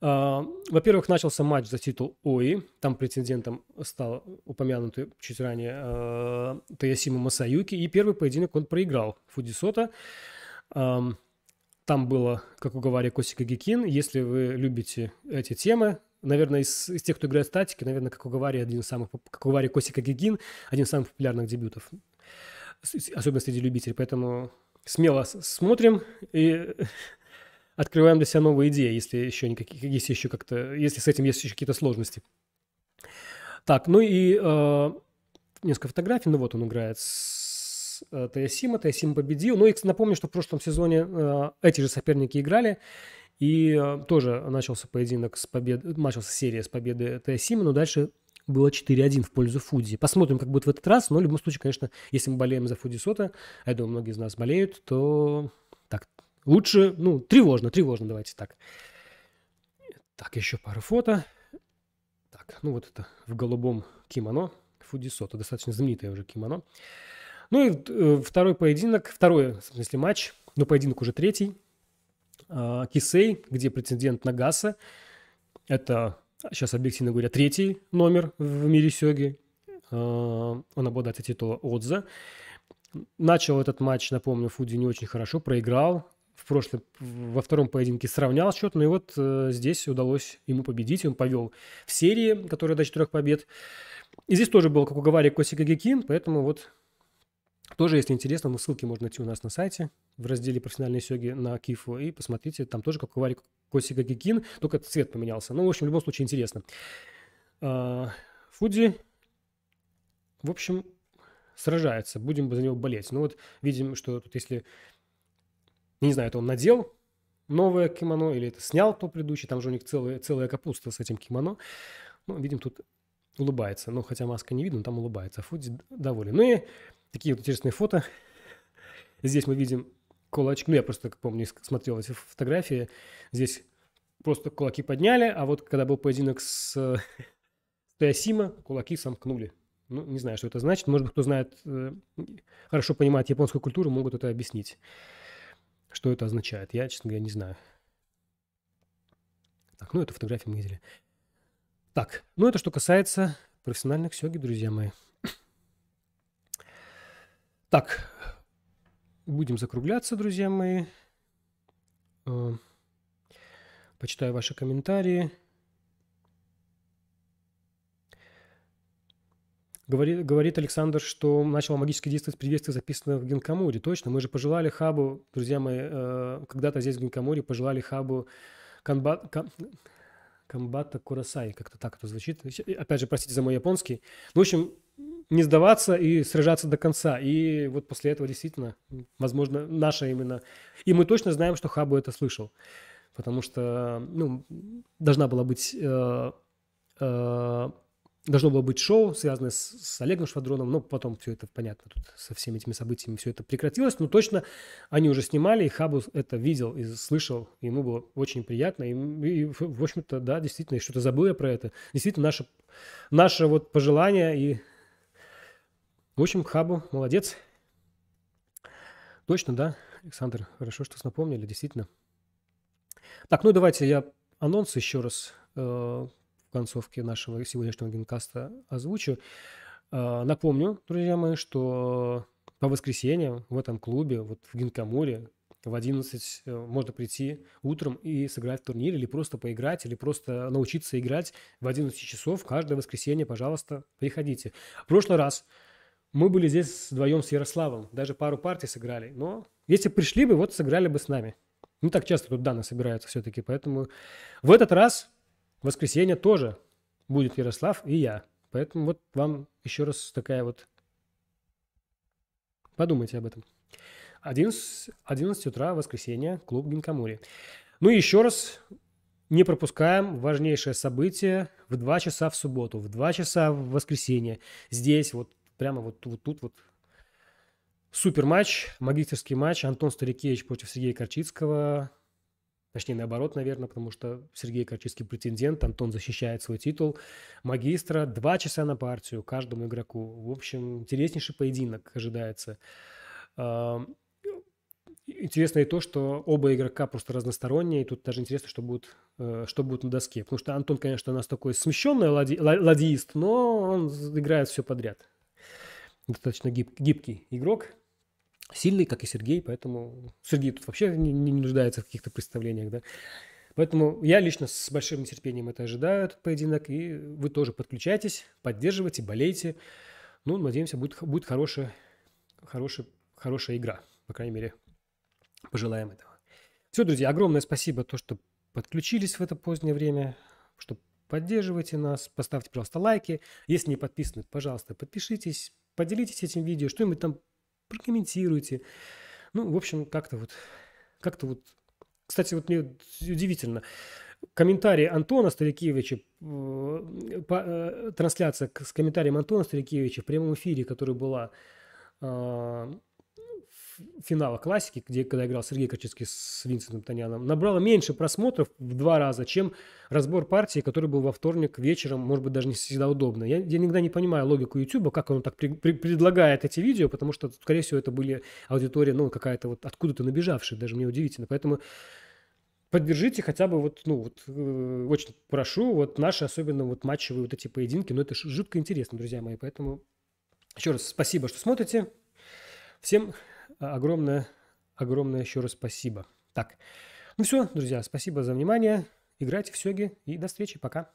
А, во-первых, начался матч за титул ОИ. Там претендентом стал упомянутый чуть ранее э, Таясима Масаюки. И первый поединок он проиграл Фудисота. Э, там было, как уговаривали, Косика Гикин. Если вы любите эти темы, наверное, из, из тех, кто играет статики, наверное, как Угавари один из самых, как Угавари Косика Гигин, один из самых популярных дебютов, особенно среди любителей. Поэтому смело смотрим и открываем для себя новые идеи, если еще никаких, если еще как-то, если с этим есть еще какие-то сложности. Так, ну и э, несколько фотографий. Ну вот он играет с э, Таясима. Таясима победил. Ну и напомню, что в прошлом сезоне э, эти же соперники играли. И э, тоже начался поединок с победы, начался серия с победы Теосима, но дальше было 4-1 в пользу Фудзи. Посмотрим, как будет в этот раз, но в любом случае, конечно, если мы болеем за Фудзи Сота, я думаю, многие из нас болеют, то лучше, ну, тревожно, тревожно, давайте так. Так, еще пару фото. Так, ну вот это в голубом кимоно Фудзи Сота, достаточно знаменитое уже кимоно. Ну и э, второй поединок, второй, в смысле, матч, но поединок уже третий – а, Кисей, где претендент на Гаса. Это, сейчас объективно говоря, третий номер в мире сёги. А, он обладает титула Отза. Начал этот матч, напомню, Фуди не очень хорошо, проиграл. В прошлом, во втором поединке сравнял счет, но и вот э, здесь удалось ему победить. Он повел в серии, которая до четырех побед. И здесь тоже был, как уговаривали, Косика Гекин, поэтому вот тоже, если интересно, ну, ссылки можно найти у нас на сайте в разделе «Профессиональные сёги» на Кифу и посмотрите, там тоже как говорит Косика Гикин, только цвет поменялся. Ну, в общем, в любом случае интересно. А, Фуди, в общем, сражается, будем за него болеть. Ну вот видим, что тут если, не знаю, это он надел новое кимоно или это снял то предыдущее, там же у них целая, целая капуста с этим кимоно. Ну, видим, тут улыбается. Ну, хотя маска не видно, там улыбается. А Фуди доволен. Ну и такие вот интересные фото. Здесь мы видим кулачки. Ну, я просто, как помню, смотрел эти фотографии. Здесь просто кулаки подняли, а вот когда был поединок с Теосима, кулаки сомкнули. Ну, не знаю, что это значит. Может быть, кто знает, э, хорошо понимает японскую культуру, могут это объяснить. Что это означает. Я, честно говоря, не знаю. Так, ну, эту фотографию мы видели. Так, ну, это что касается профессиональных сёги, друзья мои. Так, будем закругляться, друзья мои. Э, почитаю ваши комментарии. Говорит, говорит Александр, что начало магически действовать приветствие, записанное в Гинкамуре. Точно, мы же пожелали хабу, друзья мои, э, когда-то здесь в Гинкамуре пожелали хабу канбат, кан, Камбата Курасай, как-то так это звучит. Опять же, простите за мой японский. В общем, не сдаваться и сражаться до конца. И вот после этого действительно, возможно, наша именно... И мы точно знаем, что Хабу это слышал. Потому что, ну, должна была быть... Э, э, должно было быть шоу, связанное с, с Олегом Швадроном, но потом все это, понятно, тут со всеми этими событиями все это прекратилось, но точно они уже снимали, и Хабу это видел и слышал, и ему было очень приятно, и, и в общем-то, да, действительно, что-то забыл я про это. Действительно, наше, наше вот пожелание и в общем, Хабу молодец. Точно, да, Александр, хорошо, что напомнили, действительно. Так, ну давайте я анонс еще раз э, концовке нашего сегодняшнего генкаста озвучу. Э, напомню, друзья мои, что по воскресеньям в этом клубе, вот в Гинкамуре, в 11 э, можно прийти утром и сыграть в турнир, или просто поиграть, или просто научиться играть в 11 часов каждое воскресенье, пожалуйста, приходите. В прошлый раз мы были здесь вдвоем с Ярославом, даже пару партий сыграли. Но если пришли бы, вот сыграли бы с нами. Не так часто тут данные собираются все-таки, поэтому в этот раз в воскресенье тоже будет Ярослав и я. Поэтому вот вам еще раз такая вот... Подумайте об этом. 11, 11 утра, воскресенье, клуб Гинкамури. Ну и еще раз не пропускаем важнейшее событие в 2 часа в субботу, в 2 часа в воскресенье. Здесь вот прямо вот, вот тут вот супер матч, магистерский матч. Антон Старикевич против Сергея Корчицкого. Точнее, наоборот, наверное, потому что Сергей Корчицкий претендент, Антон защищает свой титул магистра. Два часа на партию каждому игроку. В общем, интереснейший поединок ожидается. Интересно и то, что оба игрока просто разносторонние, и тут даже интересно, что будет, э, что будет на доске. Потому что Антон, конечно, у нас такой смещенный лади, ладиист, но он играет все подряд. Достаточно гиб, гибкий игрок сильный, как и Сергей, поэтому Сергей тут вообще не, не нуждается в каких-то представлениях, да. Поэтому я лично с большим нетерпением это ожидаю, этот поединок, и вы тоже подключайтесь, поддерживайте, болейте. Ну, надеемся, будет, будет хорошая, хорошая, хорошая игра, по крайней мере, пожелаем этого. Все, друзья, огромное спасибо, то, что подключились в это позднее время, что поддерживаете нас, поставьте, пожалуйста, лайки. Если не подписаны, пожалуйста, подпишитесь, поделитесь этим видео, что-нибудь там прокомментируйте. Ну, в общем, как-то вот, как-то вот. Кстати, вот мне удивительно. Комментарий Антона Старикевича, э, э, трансляция с комментарием Антона Старикевича в прямом эфире, которая была а, финала классики, где когда играл Сергей Качевский с Винсентом Таняном, набрала меньше просмотров в два раза, чем разбор партии, который был во вторник вечером, может быть, даже не всегда удобно. Я, я никогда не понимаю логику YouTube, как он так при, при, предлагает эти видео, потому что, скорее всего, это были аудитория, ну, какая-то вот откуда-то набежавшая, даже мне удивительно. Поэтому поддержите хотя бы вот, ну, вот, э, очень прошу, вот наши особенно вот матчевые вот эти поединки, но это жутко интересно, друзья мои, поэтому еще раз спасибо, что смотрите. Всем огромное, огромное еще раз спасибо. Так, ну все, друзья, спасибо за внимание. Играйте в сёги и до встречи. Пока.